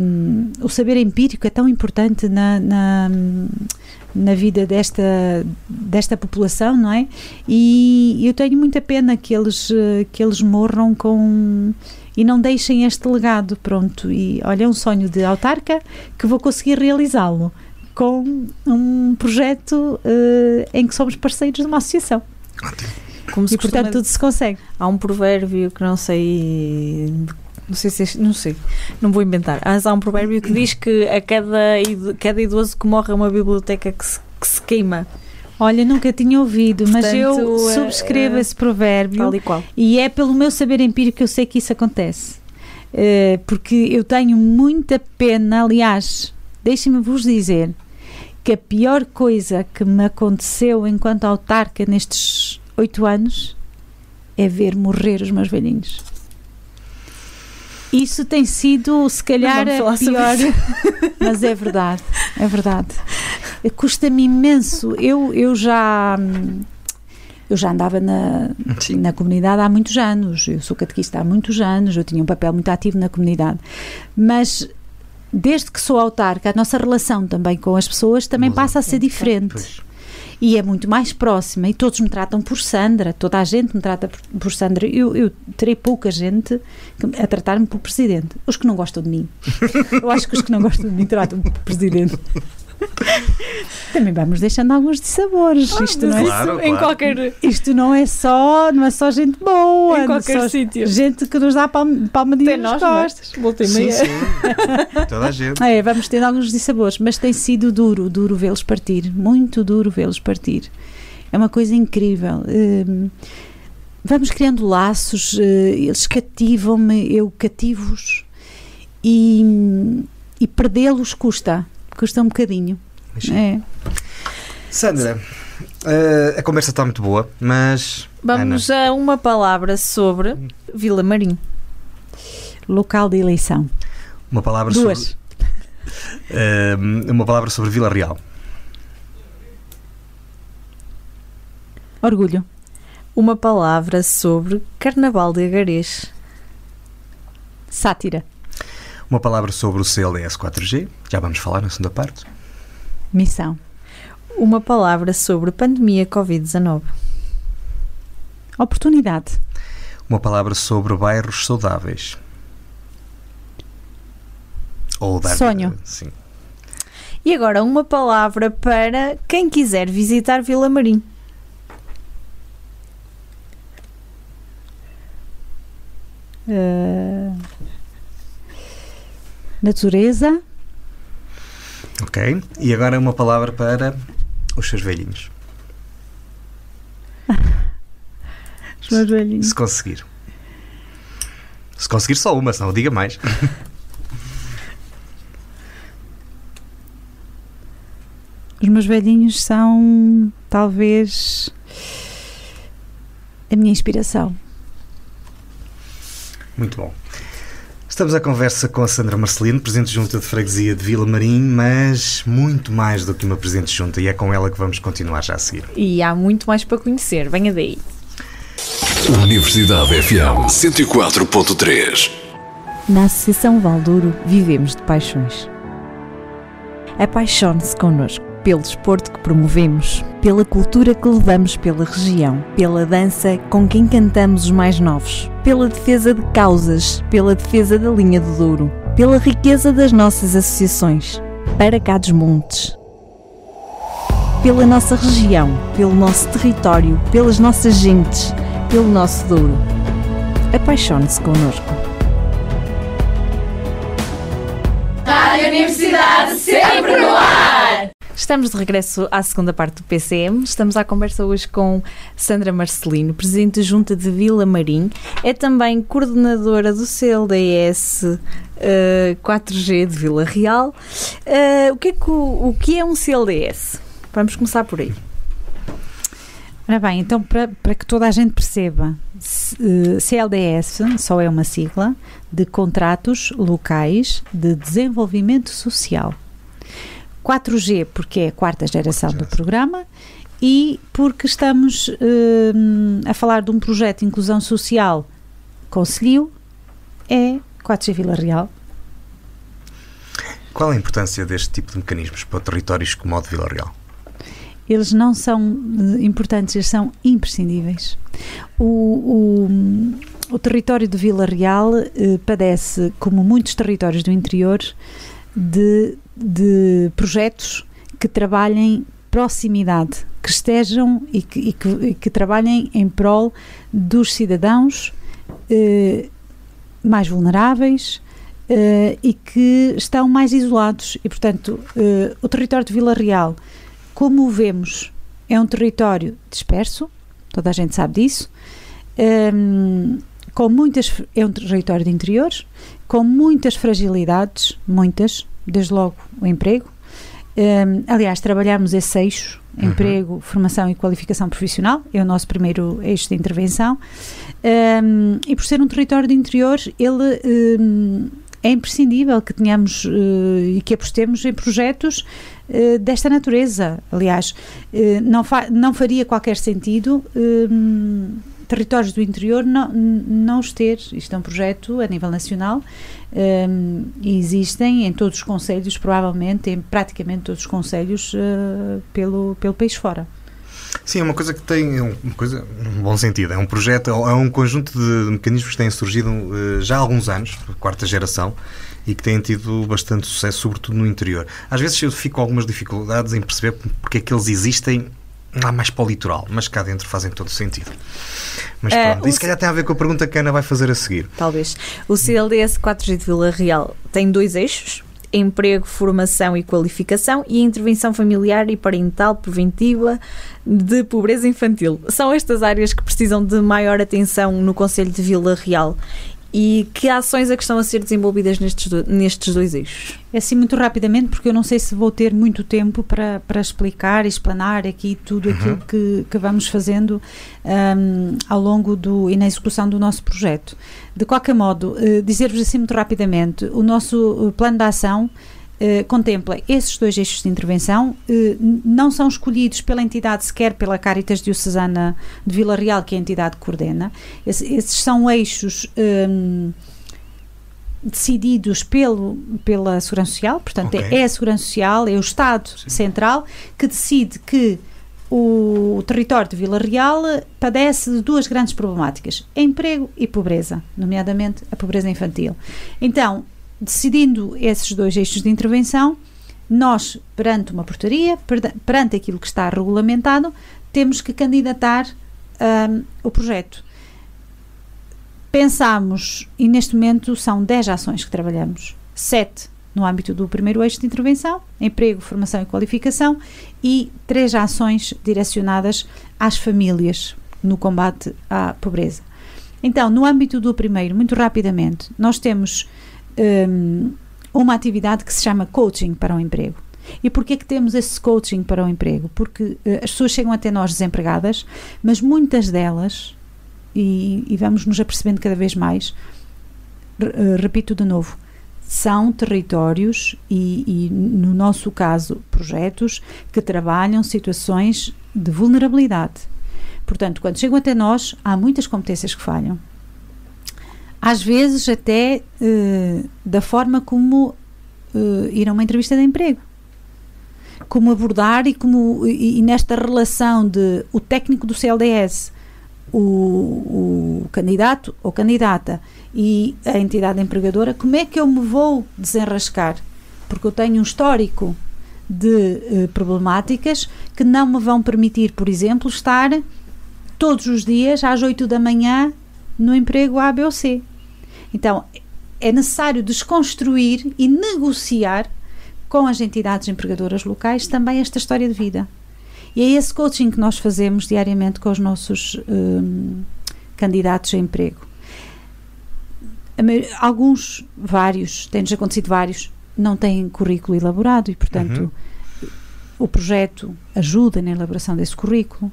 o saber empírico é tão importante na, na, na vida desta, desta população, não é? E eu tenho muita pena que eles, que eles morram com e não deixem este legado, pronto. E olha, é um sonho de autarca que vou conseguir realizá-lo com um projeto eh, em que somos parceiros de uma associação. Ótimo. Como se E portanto costuma- tudo se consegue. Há um provérbio que não sei. Não sei se. é- Não sei. Não vou inventar. Mas há um provérbio que diz que a cada, cada idoso que morre é uma biblioteca que se, que se queima. Olha, nunca tinha ouvido, mas eu Portanto, é- subscrevo é- esse provérbio. Tal e qual. E é pelo meu saber empírico que eu sei que isso acontece. Eh, porque eu tenho muita pena, aliás, deixem-me vos dizer que a pior coisa que me aconteceu enquanto autarca nestes oito anos é ver morrer os meus velhinhos. Isso tem sido, se calhar, a pior. Mas é verdade, é verdade. Custa-me imenso. Eu, eu já. hum, Eu já andava na, Sim. na comunidade há muitos anos. Eu sou catequista há muitos anos, eu tinha um papel muito ativo na comunidade. Mas desde que sou autarca, a nossa relação também com as pessoas também Muda. passa a ser diferente. Pois. E é muito mais próxima. E todos me tratam por Sandra, toda a gente me trata por, por Sandra. Eu, eu terei pouca gente a tratar-me por presidente. Os que não gostam de mim. Eu acho que os que não gostam de mim tratam-me por presidente. Também vamos deixando alguns dissabores. Isto não é Claro, Isso em claro. qualquer, isto não é só, não é só gente boa, em qualquer só sítio. gente que nos dá palm, palmadinha nas nós, é? costas. Volta e Sim, meia. sim. Toda a gente. É, vamos ter alguns dissabores, mas tem sido duro, duro vê-los partir, muito duro vê-los partir. É uma coisa incrível. Hum, vamos criando laços, eh, eles cativam-me, eu cativo-os e, e perdê-los custa, custa um bocadinho. Mas. É. Sandra, eh, a conversa está muito boa, mas. Vamos a uma palavra sobre Vila Marim. Local de eleição. Uma palavra Duas. sobre. eh, uma palavra sobre Vila Real. Orgulho. Uma palavra sobre Carnaval de Agarês. Sátira. Uma palavra sobre o CLS 4G, já vamos falar na segunda parte. Missão. Uma palavra sobre pandemia Covid-19. Oportunidade. Uma palavra sobre bairros saudáveis. Ou dar Sonho. Sim. E agora uma palavra para quem quiser visitar Vila Marim. Uh, natureza. Ok. E agora uma palavra para os seus velhinhos. Os meus velhinhos. Se conseguir. Se conseguir só uma, senão diga mais. Os meus velhinhos são talvez a minha inspiração. Muito bom. Estamos à conversa com a Sandra Marcelino, Presidente de Junta de Freguesia de Vila Marim, mas muito mais do que uma Presidente de Junta, e é com ela que vamos continuar já a seguir. E há muito mais para conhecer. Venha daí. Universidade FM 104.3 Na Associação Valdouro vivemos de paixões. Apaixone-se connosco pelo desporto que promovemos, pela cultura que levamos pela região, pela dança com quem cantamos os mais novos, pela defesa de causas, pela defesa da linha do Douro, pela riqueza das nossas associações, para cá dos montes. Pela nossa região, pelo nosso território, pelas nossas gentes, pelo nosso Douro. Apaixone-se connosco. Rádio Universidade sempre no ar! Estamos de regresso à segunda parte do PCM. Estamos à conversa hoje com Sandra Marcelino, Presidente Junta de Vila Marim. É também coordenadora do CLDS uh, 4G de Vila Real. Uh, o, que é que, o, o que é um CLDS? Vamos começar por aí. Ora bem, então para, para que toda a gente perceba, CLDS só é uma sigla de Contratos Locais de Desenvolvimento Social. 4G porque é a quarta geração do programa e porque estamos uh, a falar de um projeto de inclusão social Conselho é 4G Vila Real. Qual a importância deste tipo de mecanismos para territórios como o de Vila Real? Eles não são uh, importantes, eles são imprescindíveis. O, o, o território de Vila Real uh, padece, como muitos territórios do interior, de de projetos que trabalhem proximidade, que estejam e que, e que, e que trabalhem em prol dos cidadãos eh, mais vulneráveis eh, e que estão mais isolados. E, portanto, eh, o território de Vila Real, como o vemos, é um território disperso, toda a gente sabe disso, com muitas, é um território de interior, com muitas fragilidades, muitas, desde logo o emprego. Um, aliás, trabalhamos esse eixo, uhum. emprego, formação e qualificação profissional, é o nosso primeiro eixo de intervenção. Um, e por ser um território de interior, ele um, é imprescindível que tenhamos uh, e que apostemos em projetos uh, desta natureza. Aliás, uh, não, fa não faria qualquer sentido territórios do interior não, não os ter. Isto é um projeto a nível nacional um, e existem em todos os conselhos, provavelmente em praticamente todos os conselhos uh, pelo, pelo país fora. Sim, é uma coisa que tem uma coisa, um bom sentido. É um projeto, é um conjunto de mecanismos que têm surgido uh, já há alguns anos, quarta geração, e que têm tido bastante sucesso, sobretudo no interior. Às vezes eu fico com algumas dificuldades em perceber porque é que eles existem lá mais para o litoral, mas cá dentro fazem todo sentido. Mas É, pronto, o e se calhar tem a ver com a pergunta que a Ana vai fazer a seguir. Talvez. O CLDS 4G de Vila Real tem dois eixos: emprego, formação e qualificação e intervenção familiar e parental preventiva de pobreza infantil. São estas áreas que precisam de maior atenção no Conselho de Vila Real. E que ações é que estão a ser desenvolvidas nestes, do- nestes dois eixos? É assim muito rapidamente, porque eu não sei se vou ter muito tempo para, para explicar e explanar aqui tudo aquilo que, que vamos fazendo um, ao longo do, e na execução do nosso projeto. De qualquer modo, eh, dizer-vos assim muito rapidamente, o nosso eh, plano de ação eh, contempla esses dois eixos de intervenção, eh, não são escolhidos pela entidade sequer pela Caritas Diocesana de Vila Real, que é a entidade que coordena. Esse- esses são eixos hum, decididos pelo, pela Segurança Social, portanto Ok. é a Segurança Social, é o Estado Central que decide que o território de Vila Real padece de duas grandes problemáticas: emprego e pobreza, nomeadamente a pobreza infantil. Então, decidindo esses dois eixos de intervenção, nós, perante uma portaria, perante aquilo que está regulamentado, temos que candidatar hum, o projeto. Pensámos, e neste momento são 10 ações que trabalhamos, 7 no âmbito do primeiro eixo de intervenção, emprego, formação e qualificação, e três ações direcionadas às famílias no combate à pobreza. Então, no âmbito do primeiro, muito rapidamente, nós temos hum, uma atividade que se chama coaching para o emprego. E porquê que temos esse coaching para o emprego? Porque eh, as pessoas chegam até nós desempregadas, mas muitas delas, e, e vamos nos apercebendo cada vez mais, eh, repito de novo, são territórios e, e, no nosso caso, projetos que trabalham situações de vulnerabilidade. Portanto, quando chegam até nós, há muitas competências que falham. Às vezes, até eh, da forma como eh, ir a uma entrevista de emprego. Como abordar e, como, e, e nesta relação de o técnico do CLDS, o, o candidato ou candidata e a entidade empregadora, como é que eu me vou desenrascar? Porque eu tenho um histórico de eh, problemáticas que não me vão permitir, por exemplo, estar todos os dias às 8 da manhã no emprego A, B ou C. Então, é necessário desconstruir e negociar com as entidades empregadoras locais também esta história de vida. E é esse coaching que nós fazemos diariamente com os nossos hum, candidatos a emprego. Alguns, vários, tem-nos acontecido vários, não têm currículo elaborado e, portanto, o projeto ajuda na elaboração desse currículo.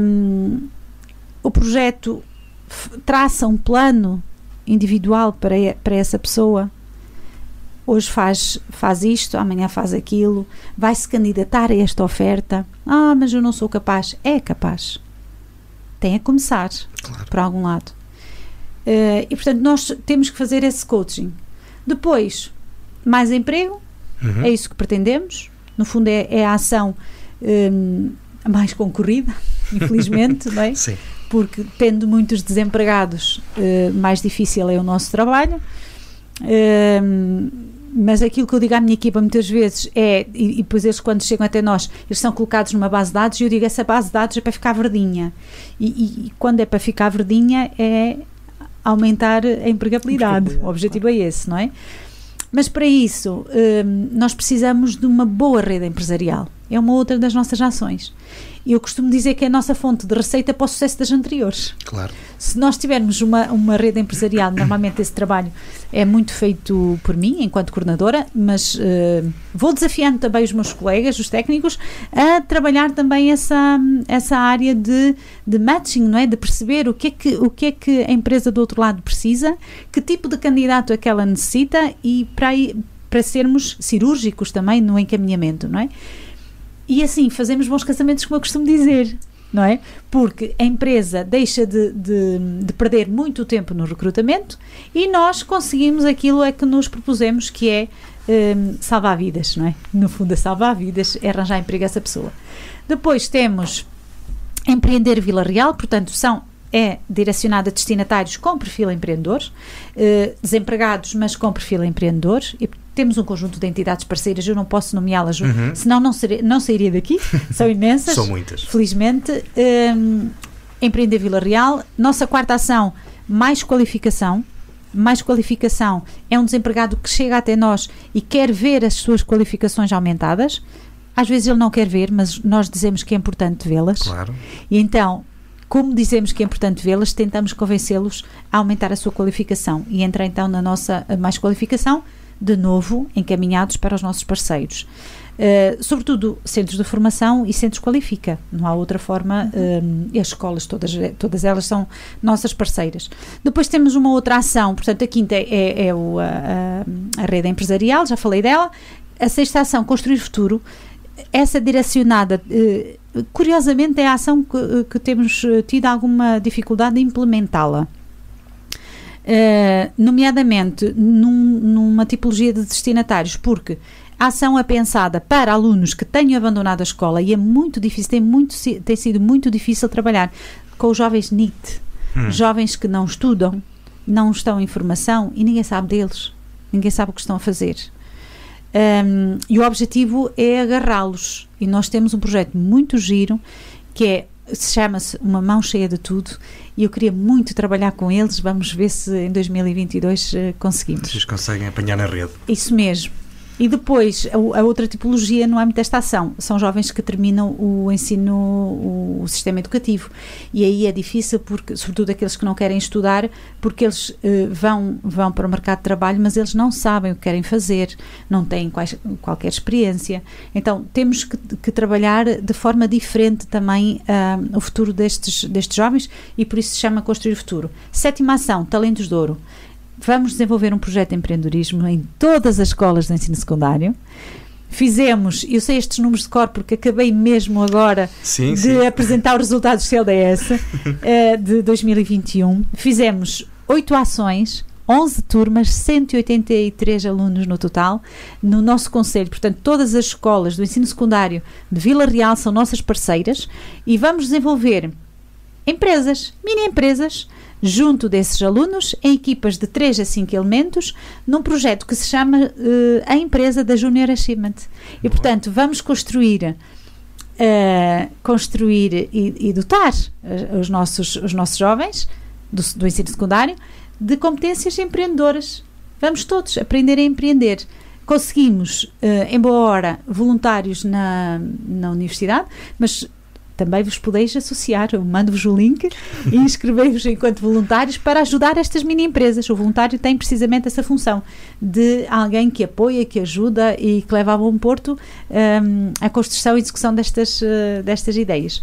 Hum, o projeto traça um plano individual para, para essa pessoa. Hoje faz, faz isto, amanhã faz aquilo, vai se candidatar a esta oferta. Ah, mas eu não sou capaz. É capaz. Tem a começar Claro. por algum lado. Eh, e portanto, nós temos que fazer esse coaching. Depois, mais emprego, Uhum. é isso que pretendemos. No fundo, é, é a ação hum, mais concorrida, infelizmente, não é? Sim. Porque tendo muitos desempregados, eh, mais difícil é o nosso trabalho. Ehm, mas aquilo que eu digo à minha equipa muitas vezes é, e, e depois eles quando chegam até nós, eles são colocados numa base de dados e eu digo essa base de dados é para ficar verdinha. E, e- e quando é para ficar verdinha é aumentar a empregabilidade. O objetivo é esse, não é? Mas para isso, hum, nós precisamos de uma boa rede empresarial. É uma outra das nossas ações. Eu costumo dizer que é a nossa fonte de receita para o sucesso das anteriores. Claro. Se nós tivermos uma, uma rede empresarial, normalmente esse trabalho é muito feito por mim, enquanto coordenadora, mas eh, vou desafiando também os meus colegas, os técnicos, a trabalhar também essa, essa área de, de matching, não é? De perceber o que, é que, o que é que a empresa do outro lado precisa, que tipo de candidato é que ela necessita e para, para sermos cirúrgicos também no encaminhamento, não é? E assim fazemos bons casamentos, como eu costumo dizer, não é? Porque a empresa deixa de, de, de perder muito tempo no recrutamento e nós conseguimos aquilo a que nos propusemos, que é hum, salvar vidas, não é? No fundo, é salvar vidas, é arranjar emprego a essa pessoa. Depois temos Empreender Vila Real, portanto, são é direcionada a destinatários com perfil empreendedor, eh, desempregados, mas com perfil empreendedor. E temos um conjunto de entidades parceiras, eu não posso nomeá-las, Uhum. senão não, serei- não sairia daqui, são imensas. São muitas. Felizmente, hum, Empreender Vila Real. Nossa quarta ação, mais qualificação. Mais qualificação é um desempregado que chega até nós e quer ver as suas qualificações aumentadas. Às vezes ele não quer ver, mas nós dizemos que é importante vê-las. Claro. E então, como dizemos que é importante vê-las, tentamos convencê-los a aumentar a sua qualificação. E entra então na nossa mais qualificação, de novo, encaminhados para os nossos parceiros. Eh, sobretudo centros de formação e centros qualifica. Não há outra forma. eh, e as escolas, todas, todas elas são nossas parceiras. Depois temos uma outra ação, portanto, a quinta é, é o, a, a- rede empresarial, já falei dela. A sexta ação, Construir Futuro, essa direcionada, eh, curiosamente, é a ação que, que temos tido alguma dificuldade em implementá-la. Uh, nomeadamente num, numa tipologia de destinatários, porque a ação é pensada para alunos que tenham abandonado a escola e é muito difícil, tem, muito, tem sido muito difícil trabalhar com os jovens NIT, hum. jovens que não estudam, não estão em formação e ninguém sabe deles, ninguém sabe o que estão a fazer. Um, e o objetivo é agarrá-los. E nós temos um projeto muito giro que é chama-se Uma Mão Cheia de Tudo e eu queria muito trabalhar com eles. Vamos ver se em 2022 uh, conseguimos. Vocês conseguem apanhar na rede. Isso mesmo. E depois, a, a, outra tipologia no âmbito desta ação são jovens que terminam o ensino, o, sistema educativo. E aí é difícil, porque, sobretudo aqueles que não querem estudar, porque eles uh, vão, vão para o mercado de trabalho, mas eles não sabem o que querem fazer, não têm quais, qualquer experiência. Então, temos que, que trabalhar de forma diferente também uh, o futuro destes, destes jovens e por isso se chama Construir o Futuro. Sétima ação, Talentos de Ouro. Vamos desenvolver um projeto de empreendedorismo em todas as escolas de ensino secundário. Fizemos, eu sei estes números de cor porque acabei mesmo agora sim, de sim. apresentar os resultados do CLDS uh, eh, de 2021. Fizemos oito ações, 11 turmas, 183 alunos no total, no nosso conselho. Portanto, todas as escolas do ensino secundário de Vila Real são nossas parceiras e vamos desenvolver empresas, mini empresas, junto desses alunos, em equipas de 3 a 5 elementos, num projeto que se chama uh, A Empresa da Junior Achievement. E, portanto, vamos construir. Uh, construir e, e dotar uh, os, nossos, os nossos jovens do, do ensino secundário de competências empreendedoras. Vamos todos aprender a empreender conseguimos, em boa hora, voluntários na, na universidade, mas também vos podeis associar. Eu mando-vos o link e inscrevei-vos enquanto voluntários para ajudar estas mini empresas. O voluntário tem precisamente essa função de alguém que apoia, que ajuda e que leva a bom porto um, a construção e execução destas, uh, destas ideias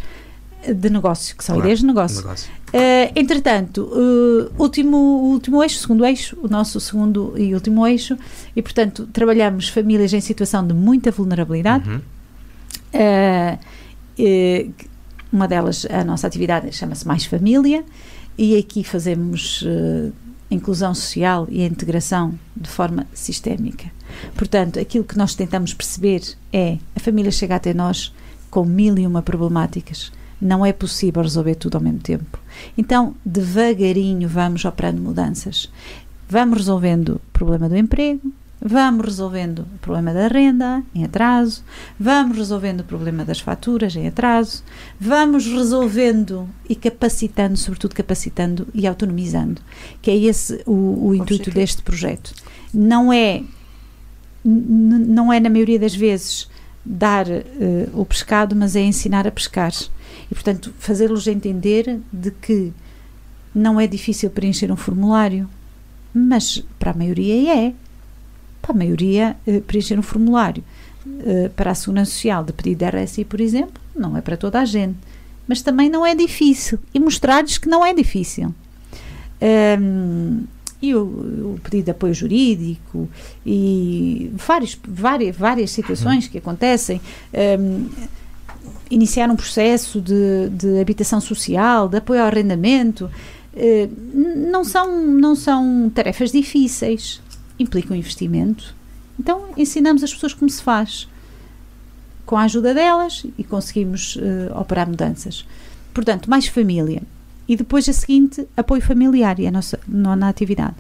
de negócio, que são claro, ideias de negócio. negócio. Uh, entretanto, uh, último, último eixo, segundo eixo, o nosso segundo e último eixo, e portanto trabalhamos famílias em situação de muita vulnerabilidade. Uhum. Uh, uma delas, a nossa atividade chama-se Mais Família, e aqui fazemos uh, inclusão social e a integração de forma sistémica. Portanto, aquilo que nós tentamos perceber é a família chega até nós com mil e uma problemáticas. Não é possível resolver tudo ao mesmo tempo. Então, devagarinho vamos operando mudanças. Vamos resolvendo o problema do emprego, Vamos resolvendo o problema da renda em atraso, vamos resolvendo o problema das faturas em atraso, vamos resolvendo e capacitando, sobretudo capacitando e autonomizando, que é esse o, o intuito deste projeto. Não é, não é na maioria das vezes dar uh, o pescado, mas é ensinar a pescar. E, portanto, fazê-los entender de que não é difícil preencher um formulário, mas para a maioria é para a maioria, eh, preencher um formulário eh, para a Segurança Social de pedido de RSI, por exemplo, não é para toda a gente. Mas também não é difícil. E mostrar-lhes que não é difícil. Um, e o, o, pedido de apoio jurídico e vários, várias, várias situações que acontecem. Um, iniciar um processo de, de habitação social, de apoio ao arrendamento, uh, não, são, não são tarefas difíceis implica um investimento. Então ensinamos as pessoas como se faz. Com a ajuda delas e conseguimos uh, operar mudanças. Portanto, mais família. E depois a seguinte, apoio familiar, e a nossa nona atividade.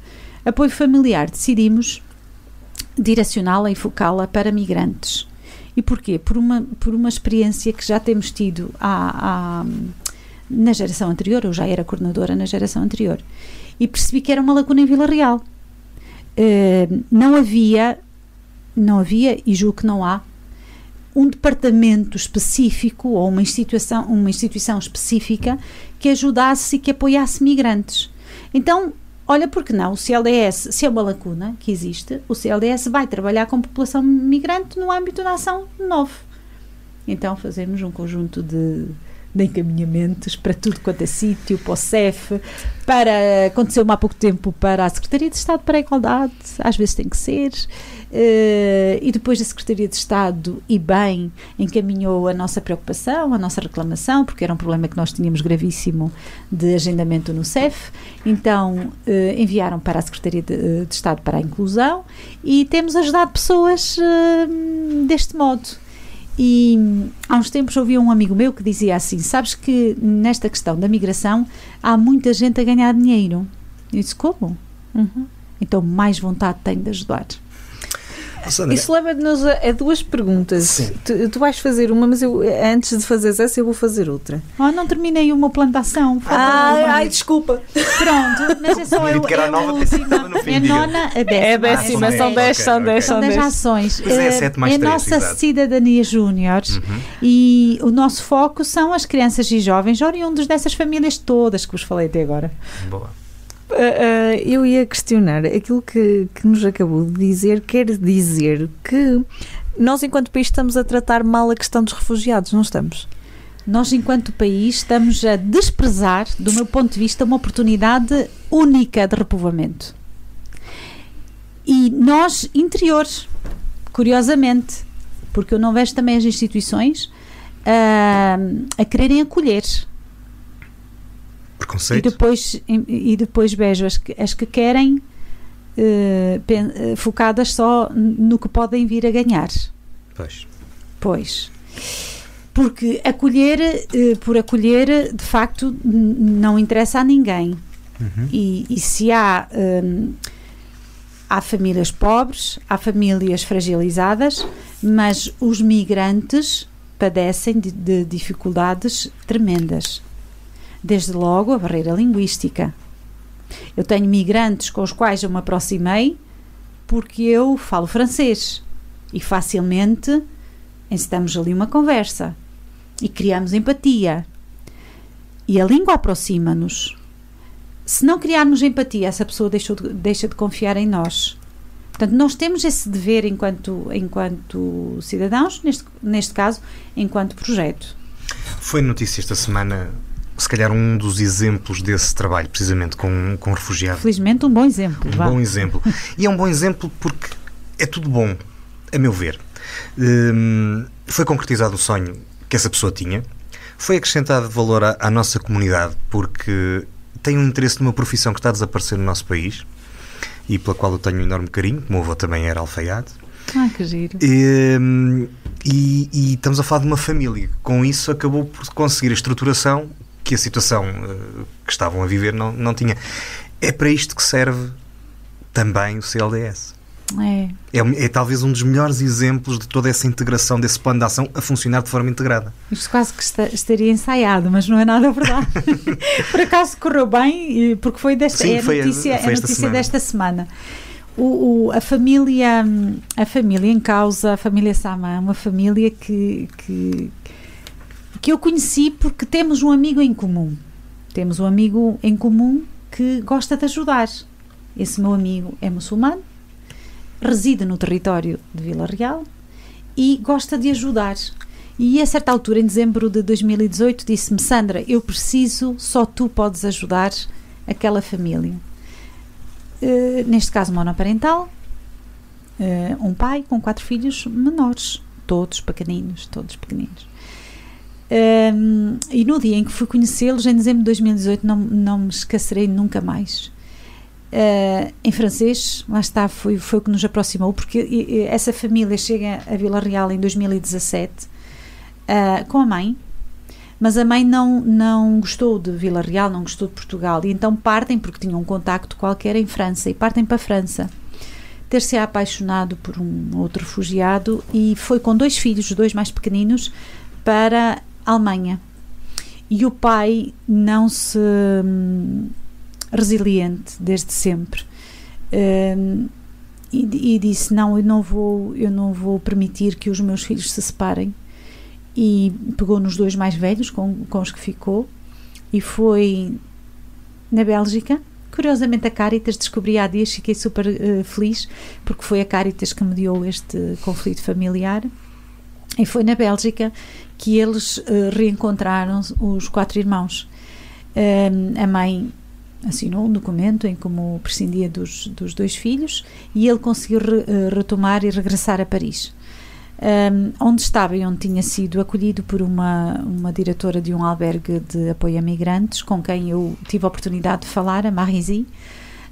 Apoio familiar, decidimos direcioná-la e focá-la para migrantes. E porquê? Por uma, por uma experiência que já temos tido na geração anterior, eu já era coordenadora na geração anterior, e percebi que era uma lacuna em Vila Real. Eh, não havia, não havia, e julgo que não há, um departamento específico ou uma instituição, uma instituição específica que ajudasse e que apoiasse migrantes. Então, olha, porque não? O CLDS, se é uma lacuna que existe, o CLDS vai trabalhar com população migrante no âmbito da ação 9. Então, fazemos um conjunto de de encaminhamentos para tudo quanto é sítio, para o CEF, para, aconteceu há pouco tempo para a Secretaria de Estado para a Igualdade, às vezes tem que ser, uh, e depois a Secretaria de Estado, e bem, encaminhou a nossa preocupação, a nossa reclamação, porque era um problema que nós tínhamos gravíssimo de agendamento no CEF. Então uh, enviaram para a Secretaria de, Estado para a Inclusão e temos ajudado pessoas uh, deste modo. E há uns tempos ouvi um amigo meu que dizia assim: Sabes que nesta questão da migração há muita gente a ganhar dinheiro. Eu disse: Como? Uhum. Então mais vontade tenho de ajudar. Sandra. Isso leva-nos a, a, duas perguntas. Tu, tu, vais fazer uma, mas eu, antes de fazeres essa, eu vou fazer outra. Oh, não terminei uma plantação. Ai, ai, desculpa. Pronto, mas é só eu. Que era a nova, é a nona, a décima. É a décima, ah, são 10, são 10, são 10 ações. Mas é a 7 mais É a nossa exato. cidadania júnior uhum. e o nosso foco são as crianças e jovens oriundos dessas famílias todas que vos falei até agora. Boa. Uh, eu ia questionar aquilo que, que nos acabou de dizer, quer dizer que nós, enquanto país, estamos a tratar mal a questão dos refugiados, não estamos? Nós, enquanto país, estamos a desprezar, do meu ponto de vista, uma oportunidade única de repovoamento. E nós, interiores, curiosamente, porque eu não vejo também as instituições uh, a quererem acolher Preconceito. E depois, e, depois vejo as que, as que querem uh, focadas só no que podem vir a ganhar. Pois. Pois. Porque acolher, uh, por acolher, de facto, não interessa a ninguém. Uhum. E, e, se há. Um, há famílias pobres, há famílias fragilizadas, mas os migrantes padecem de, de dificuldades tremendas desde logo a barreira linguística. Eu tenho migrantes com os quais eu me aproximei porque eu falo francês e facilmente encetamos ali uma conversa e criamos empatia. E a língua aproxima-nos. Se não criarmos empatia, essa pessoa deixou de, deixa de confiar em nós. Portanto, nós temos esse dever enquanto, enquanto cidadãos, neste, neste caso, enquanto projeto. Foi notícia esta semana se calhar um dos exemplos desse trabalho, precisamente com, com refugiados. Felizmente, um bom exemplo. Um vá. bom exemplo. E é um bom exemplo porque é tudo bom, a meu ver. Um, foi concretizado o sonho que essa pessoa tinha, foi acrescentado valor à, à nossa comunidade porque tem um interesse numa profissão que está a desaparecer no nosso país e pela qual eu tenho um enorme carinho, como o avô também era alfaiate. Ah, que giro. E, hum, e, e, estamos a falar de uma família. Com isso, acabou por conseguir a estruturação que a situação uh, que estavam a viver não, não tinha. É para isto que serve também o CLDS. É. É, é, talvez um dos melhores exemplos de toda essa integração desse plano de ação a funcionar de forma integrada. Isto quase que está, estaria ensaiado, mas não é nada verdade. Por acaso correu bem, porque foi desta Sim, é a notícia, foi, foi a notícia semana. desta semana. O, o, a família a família em causa, a família Sama, é uma família que, que, que eu conheci porque temos um amigo em comum. Temos um amigo em comum que gosta de ajudar. Esse meu amigo é muçulmano, reside no território de Vila Real e gosta de ajudar. E a certa altura, em dezembro de 2018, disse-me: Sandra, eu preciso, só tu podes ajudar aquela família. Uh, neste caso, monoparental, uh, um pai com quatro filhos menores, todos pequeninos, todos pequeninos. Um, e no dia em que fui conhecê-los, em dezembro de 2018, não, não me esquecerei nunca mais. Uh, em francês, lá está, foi, foi o que nos aproximou, porque e, e, essa família chega a Vila Real em 2017 uh, ah, com a mãe, mas a mãe não, não gostou de Vila Real, não gostou de Portugal, e então partem, porque tinham um contacto qualquer em França, e partem para a França. Ter-se apaixonado por um outro refugiado e foi com dois filhos, dois mais pequeninos, para Alemanha. E o pai não se hum, resiliente desde sempre. Um, e, e, disse não eu não vou eu não vou permitir que os meus filhos se separem e pegou nos dois mais velhos com, com os que ficou e foi na Bélgica curiosamente a Caritas descobri há dias fiquei super uh, feliz porque foi a Caritas que mediou este conflito familiar e foi na Bélgica que eles uh, reencontraram os quatro irmãos. Uh, a mãe assinou um documento em como prescindia dos, dos dois filhos e ele conseguiu re, uh, retomar e regressar a Paris. Um, onde estava e onde tinha sido acolhido por uma, uma diretora de um albergue de apoio a migrantes, com quem eu tive a oportunidade de falar, a Marizy,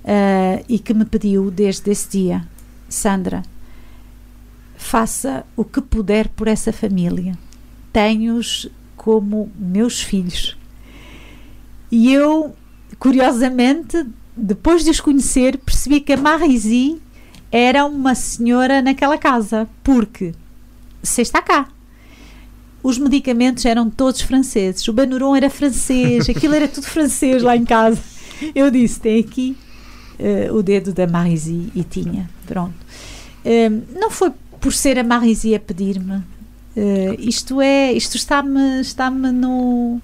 uh, e que me pediu desde esse dia: Sandra, faça o que puder por essa família. Tenho-os como meus filhos. E eu, curiosamente, depois de os conhecer, percebi que a Marizy era uma senhora naquela casa, porque você está cá. Os medicamentos eram todos franceses. O Banuron era francês, aquilo era tudo francês lá em casa. Eu disse: tem aqui uh, o dedo da Marizy e tinha. Pronto. Uh, não foi por ser a Marizy a pedir-me. Uh, isto é, isto está-me está no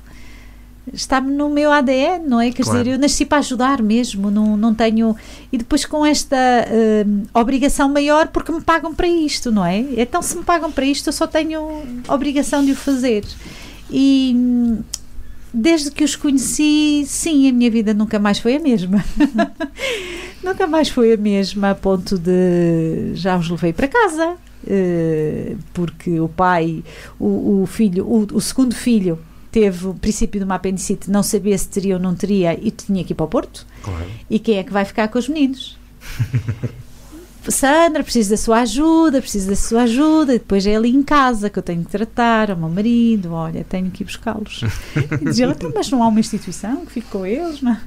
está-me no meu ADN, não é? Quer claro. dizer, eu nasci para ajudar mesmo, não, não tenho. E depois com esta uh, obrigação maior, porque me pagam para isto, não é? Então, se me pagam para isto, eu só tenho obrigação de o fazer. E desde que os conheci, sim, a minha vida nunca mais foi a mesma. nunca mais foi a mesma, a ponto de já os levei para casa. Uh, porque o pai, o, o filho, o, o segundo filho teve o princípio de uma apendicite, não sabia se teria ou não teria e tinha que ir para o Porto. Claro. E quem é que vai ficar com os meninos? Sandra, preciso da sua ajuda, preciso da sua ajuda. E depois é ali em casa que eu tenho que tratar, o meu marido, olha, tenho que ir buscá-los. E dizia, então, mas não há uma instituição que fique com eles, não?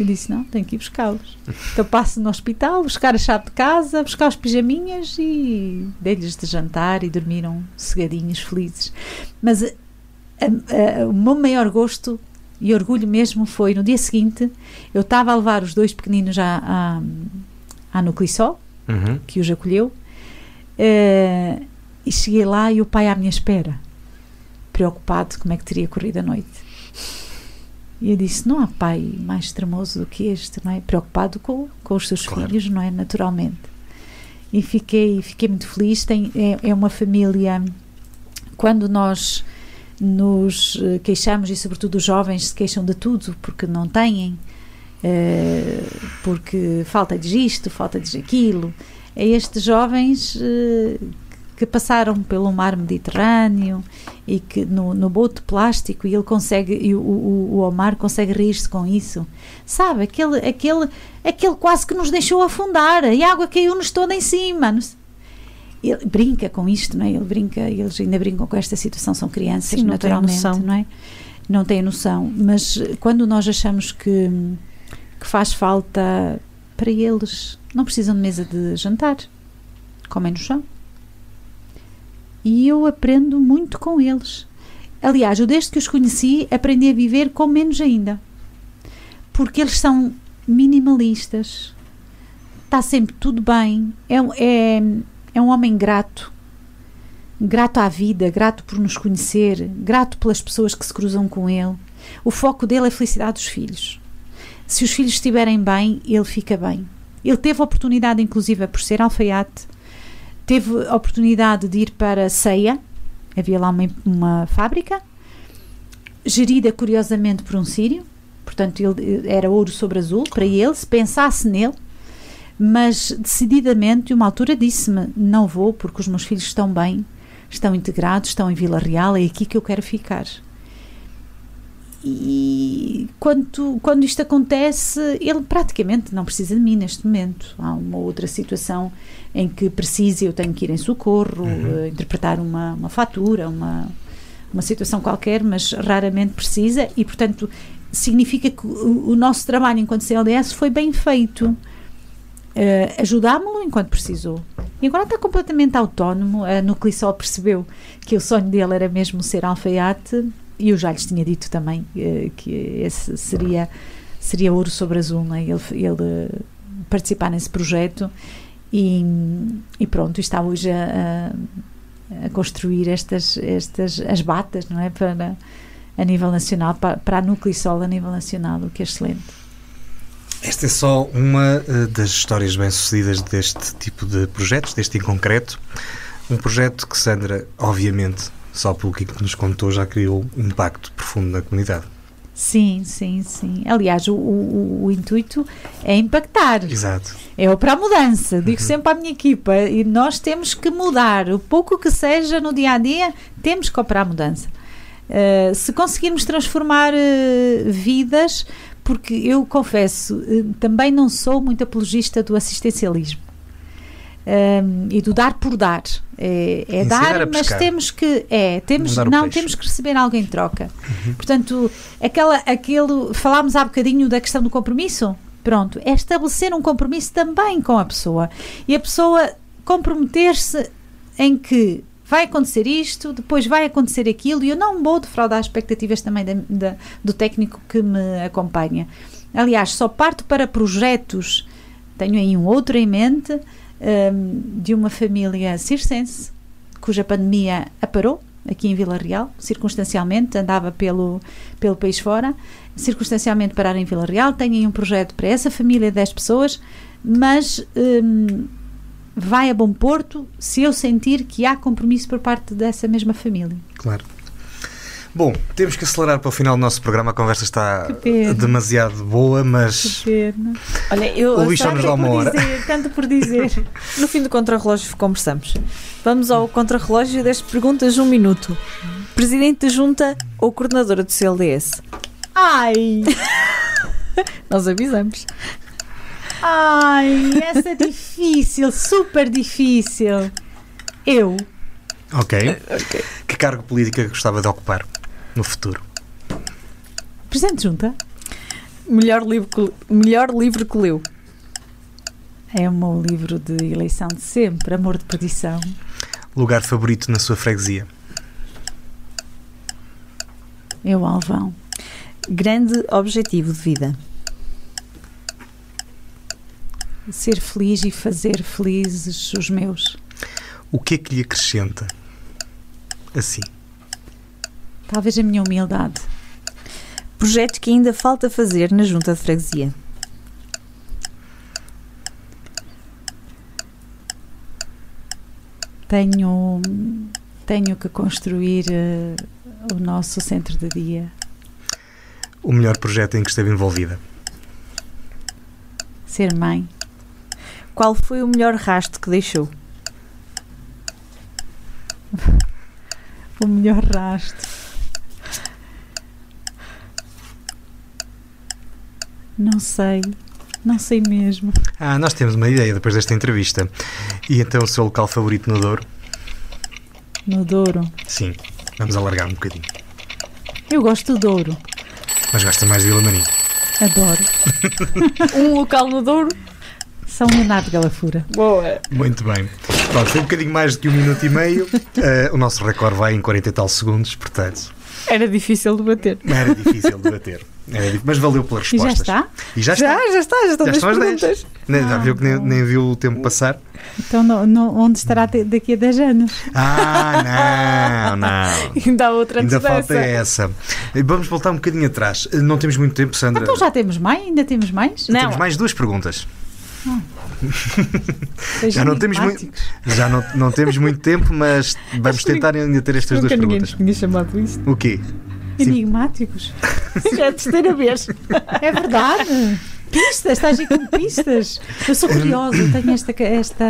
Eu disse, não, tenho que ir buscá-los. Então passo no hospital, buscar a chave de casa, buscar os pijaminhas e dei-lhes de jantar e dormiram cegadinhos, felizes. Mas a, a, o meu maior gosto e orgulho mesmo foi no dia seguinte, eu estava a levar os dois pequeninos à, à, à Nuclisol, uhum. que os acolheu, uh, e cheguei lá e o pai à minha espera, preocupado como é que teria corrido a noite. E eu disse: não há pai mais extremoso do que este, não é? Preocupado com, com os seus claro. filhos, não é? Naturalmente. E fiquei, fiquei muito feliz. Tem, é, é uma família. Quando nós nos eh, queixamos e sobretudo os jovens se queixam de tudo porque não têm uh, porque falta-lhes isto, falta-lhes aquilo é estes jovens uh, que passaram pelo mar Mediterrâneo e que no, no bote plástico e ele consegue e o, o, o Omar consegue rir-se com isso sabe, aquele, aquele aquele quase que nos deixou afundar e a água caiu-nos toda em cima ele brinca com isto, não é? Ele brinca, eles ainda brincam com esta situação, são crianças, Sim, naturalmente, não é? Não têm noção, mas quando nós achamos que, que faz falta para eles, não precisam de mesa de jantar, comem no chão. E eu aprendo muito com eles. Aliás, eu desde que os conheci, aprendi a viver com menos ainda. Porque eles são minimalistas. Está sempre tudo bem. É, é, é um homem grato. Grato à vida, grato por nos conhecer, grato pelas pessoas que se cruzam com ele. O foco dele é a felicidade dos filhos. Se os filhos estiverem bem, ele fica bem. Ele teve a oportunidade, inclusive, por ser alfaiate, teve a oportunidade de ir para Ceia, havia lá uma, uma fábrica, gerida curiosamente por um sírio, portanto, ele, era ouro sobre azul para ele, se pensasse nele, mas decididamente, uma altura disse-me: não vou porque os meus filhos estão bem, estão integrados, estão em Vila Real, é aqui que eu quero ficar. E quando, quando isto acontece, ele praticamente não precisa de mim neste momento. Há uma outra situação em que precisa, eu tenho que ir em socorro, uhum. uh, interpretar uma, uma fatura, uma, uma situação qualquer, mas raramente precisa, e portanto significa que o, o nosso trabalho enquanto CLDS foi bem feito uh, ajudámo-lo enquanto precisou. E agora está completamente autónomo. A Nuclisol percebeu que o sonho dele era mesmo ser alfaiate e eu já lhes tinha dito também uh, que esse seria, seria ouro sobre azul, né? ele, ele participar nesse projeto. E, e pronto, está hoje a, a, construir estas, estas as batas não é? para, a nível nacional, para, para a Nuclisol a nível nacional, o que é excelente. Esta é só uma uh, das histórias bem-sucedidas deste tipo de projetos, deste em concreto. Um projeto que Sandra, obviamente, só pelo que nos contou, já criou um impacto profundo na comunidade. Sim, sim, sim. Aliás, o, o, o intuito é impactar, Exato. é o para a mudança. Digo sempre à minha equipa, e nós temos que mudar, o pouco que seja no dia a dia, temos que operar a mudança. Uh, se conseguirmos transformar uh, vidas, porque eu confesso, uh, também não sou muito apologista do assistencialismo. Um, e do dar por dar. É, é dar mas temos que é temos Não temos que receber algo em troca. Portanto aquela aquele falámos há bocadinho da questão do compromisso? Pronto é estabelecer um compromisso também com a pessoa. E a pessoa comprometer-se em que vai acontecer isto, depois vai acontecer aquilo, e eu não vou defraudar as expectativas também da- da- do técnico que me acompanha. Aliás, só parto para projetos, tenho aí um outro em mente, hum, de uma família circense, cuja pandemia a parou, aqui em Vila Real, circunstancialmente, andava pelo, pelo país fora, circunstancialmente parar em Vila Real, aí um projeto para essa família de 10 pessoas, mas hum, vai a bom porto se eu sentir que há compromisso por parte dessa mesma família. Claro. Bom, temos que acelerar para o final do nosso programa. A conversa está demasiado boa, mas Olha, eu O bicho só nos dá uma por hora. dizer, tanto por dizer. no fim do contrarrelógio conversamos. Vamos ao contrarrelógio das perguntas de um minuto. Presidente da Junta ou coordenadora do CLDS? Ai, Nós avisamos. ai, essa é difícil, super difícil. Eu, ok. Que cargo político é gostava de ocupar no futuro? Presidente Junta, Melhor livro que, melhor livro que leu? é o meu livro de eleição de sempre, Amor de Perdição. Lugar favorito na sua freguesia? É o Alvão. Grande objetivo de vida? Ser feliz e fazer felizes os meus. O que é que lhe acrescenta? Assim. Talvez a minha humildade. Projetos que ainda falta fazer na Junta de Freguesia? Tenho, tenho que construir eh, o nosso centro de dia. O melhor projeto em que esteve envolvida? Ser mãe. Qual foi o melhor rasto que deixou? O melhor rastro. Não sei. Não sei mesmo. Ah, nós temos uma ideia depois desta entrevista. E então o seu local favorito no Douro? No Douro. Sim. Vamos alargar um bocadinho. Eu gosto do Douro. Mas gosta mais de Vila Marinho. Adoro. Um local no Douro? São Leonardo de Galafura. Boa. Muito bem. Pronto, foi um bocadinho mais do que um minuto e meio. Eh, o nosso recorde vai em 40 e tal segundos, portanto, Era difícil de bater. não era difícil de bater. Mas valeu pelas E já respostas. está? E já está. já está, já estão Já as estão às 10. perguntas. Nem- Já Ah, viu que nem, bom. nem viu o tempo passar? Então, no- no- onde estará daqui a 10 anos? Ah, não, não. Ainda há outra Ainda falta essa. Vamos voltar um bocadinho atrás. Não temos muito tempo, Sandra. Então já temos mais? Ainda temos mais? Não. Temos mais duas perguntas. Seja Já não temos muito, já não, não temos muito tempo, mas vamos tentar ainda ter estas duas ninguém perguntas. nos tinha chamado isso. O quê? Enigmáticos. Já é a terceira vez. É verdade. Pistas, estás aí com pistas. Eu sou curiosa, tenho esta, esta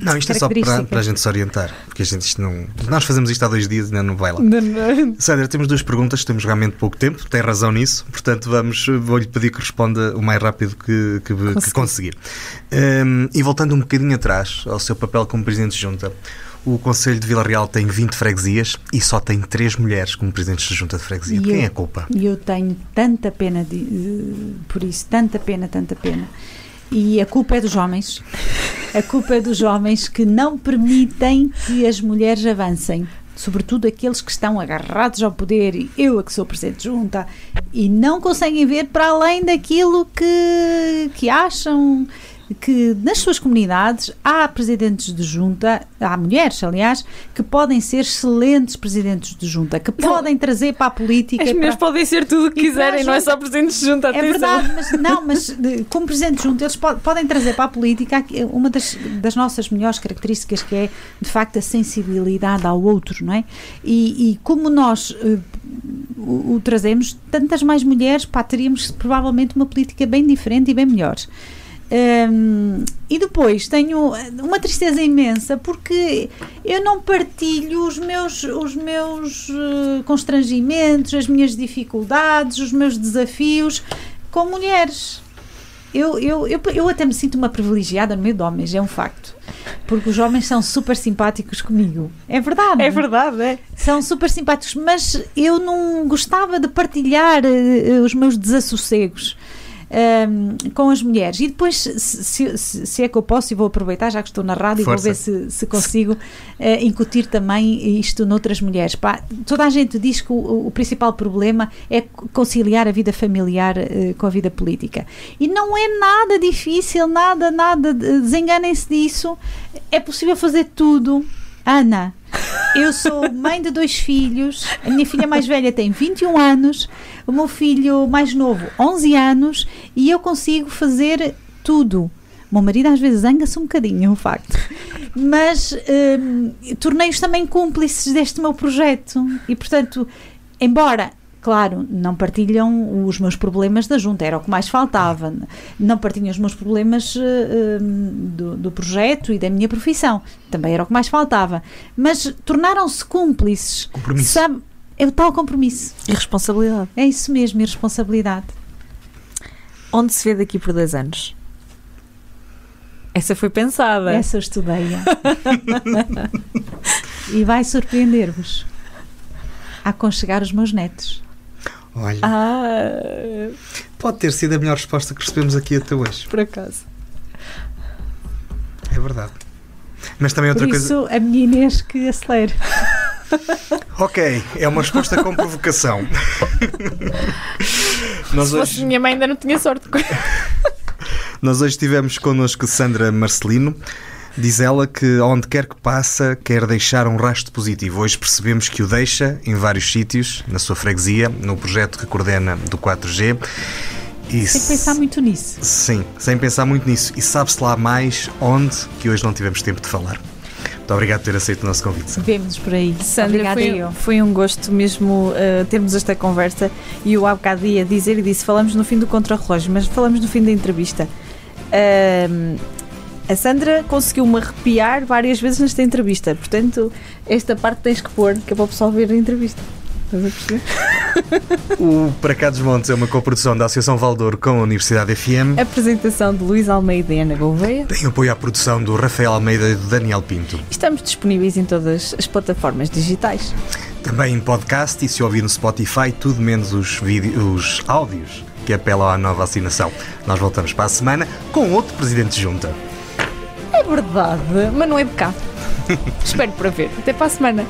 Não, isto é só para, para a gente se orientar. Porque a gente não. Nós fazemos isto há dois dias e ainda não vai lá. Não, não. Sandra, temos duas perguntas, temos realmente pouco tempo, tem razão nisso, portanto vamos, vou-lhe pedir que responda o mais rápido que, que, que conseguir. Hum, e voltando um bocadinho atrás ao seu papel como Presidente de Junta, o Conselho de Vila Real tem 20 freguesias e só tem três mulheres como Presidentes de Junta de Freguesia. E De quem eu- é a culpa? E eu tenho tanta pena de, eh, por isso, tanta pena, tanta pena. E a culpa é dos homens. A culpa é dos homens que não permitem que as mulheres avancem. Sobretudo aqueles que estão agarrados ao poder, e eu a que sou presidente de junta, e não conseguem ver para além daquilo que, que acham que nas suas comunidades há presidentes de junta, há mulheres, aliás, que podem ser excelentes presidentes de junta, que Não. podem trazer para a política. As mulheres para- podem ser tudo o que quiserem, não é junta- só presidentes de junta. é atenção. verdade, mas não, mas de- como presidente junto, eles po- podem trazer para a política uma das, das nossas melhores características, que é de facto a sensibilidade ao outro, não é? E, e como nós, eh, o, o trazemos, tantas mais mulheres, pá, teríamos provavelmente uma política bem diferente e bem melhor. Um, e depois tenho uma tristeza imensa porque eu não partilho os meus, os meus uh, constrangimentos, as minhas dificuldades, os meus desafios com mulheres. Eu, eu, eu, eu até me sinto uma privilegiada no meio de homens, é um facto. Porque os homens são super simpáticos comigo. É verdade. É verdade, é. São super simpáticos, mas eu não gostava de partilhar uh, os meus desassossegos um, com as mulheres. E depois, se, se, se, é que eu posso, e vou aproveitar, já que estou na rádio, Força. vou ver se, se consigo uh, incutir também isto noutras mulheres. Pá, toda a gente diz que o, o, principal problema é conciliar a vida familiar uh, com a vida política. E não é nada difícil, nada, nada, desenganem-se disso. É possível fazer tudo. Ana, eu sou mãe de dois filhos, a minha filha mais velha tem 21 anos, o meu filho mais novo 11 anos e eu consigo fazer tudo. O meu marido às vezes zanga-se um bocadinho, é um facto. Mas hum, tornei-os também cúmplices deste meu projeto e, portanto, embora Claro, não partilham os meus problemas da junta, era o que mais faltava. Não partilham os meus problemas uh, do, do, projeto e da minha profissão, também era o que mais faltava. Mas tornaram-se cúmplices. Compromisso. Sabe, é o tal compromisso. E responsabilidade. É isso mesmo, e responsabilidade. Onde se vê daqui por dois anos? Essa foi pensada. Essa eu estudei. e vai surpreender-vos. A aconchegar os meus netos. Olha. Ah. Pode ter sido a melhor resposta que recebemos aqui até hoje. Por acaso. É verdade. Mas também outra Por isso, coisa. a minha Inês que acelere. Ok, é uma resposta com provocação. Nós Se fosse hoje... minha mãe ainda não tinha sorte. Nós hoje tivemos connosco Sandra Marcelino. Diz ela que onde quer que passa quer deixar um rastro positivo. Hoje percebemos que o deixa em vários sítios, na sua freguesia, no projeto que coordena do 4G. E sem pensar muito nisso. Sim, sem pensar muito nisso. E sabe-se lá mais onde que hoje não tivemos tempo de falar. Muito obrigado por ter aceito o nosso convite. Vemos por aí. Sandra, foi, foi, um gosto mesmo uh, termos esta conversa e eu há bocado ia dizer e disse, falamos no fim do contrarrelógio, mas falamos no fim da entrevista. Uh, a Sandra conseguiu-me arrepiar várias vezes nesta entrevista, portanto, esta parte tens que pôr, que é para o pessoal ver a entrevista. Estás a perceber? O Para Cá dos Montes é uma coprodução da Associação Valdouro com a Universidade FM. Apresentação de Luís Almeida e Ana Gouveia. Tem apoio à produção do Rafael Almeida e do Daniel Pinto. Estamos disponíveis em todas as plataformas digitais. Também em podcast e se ouvir no Spotify, tudo menos os, os áudios que apelam à nova vacinação. Nós voltamos para a semana com outro Presidente de Junta. É verdade, mas não é cá. Espero para ver. Até para a semana.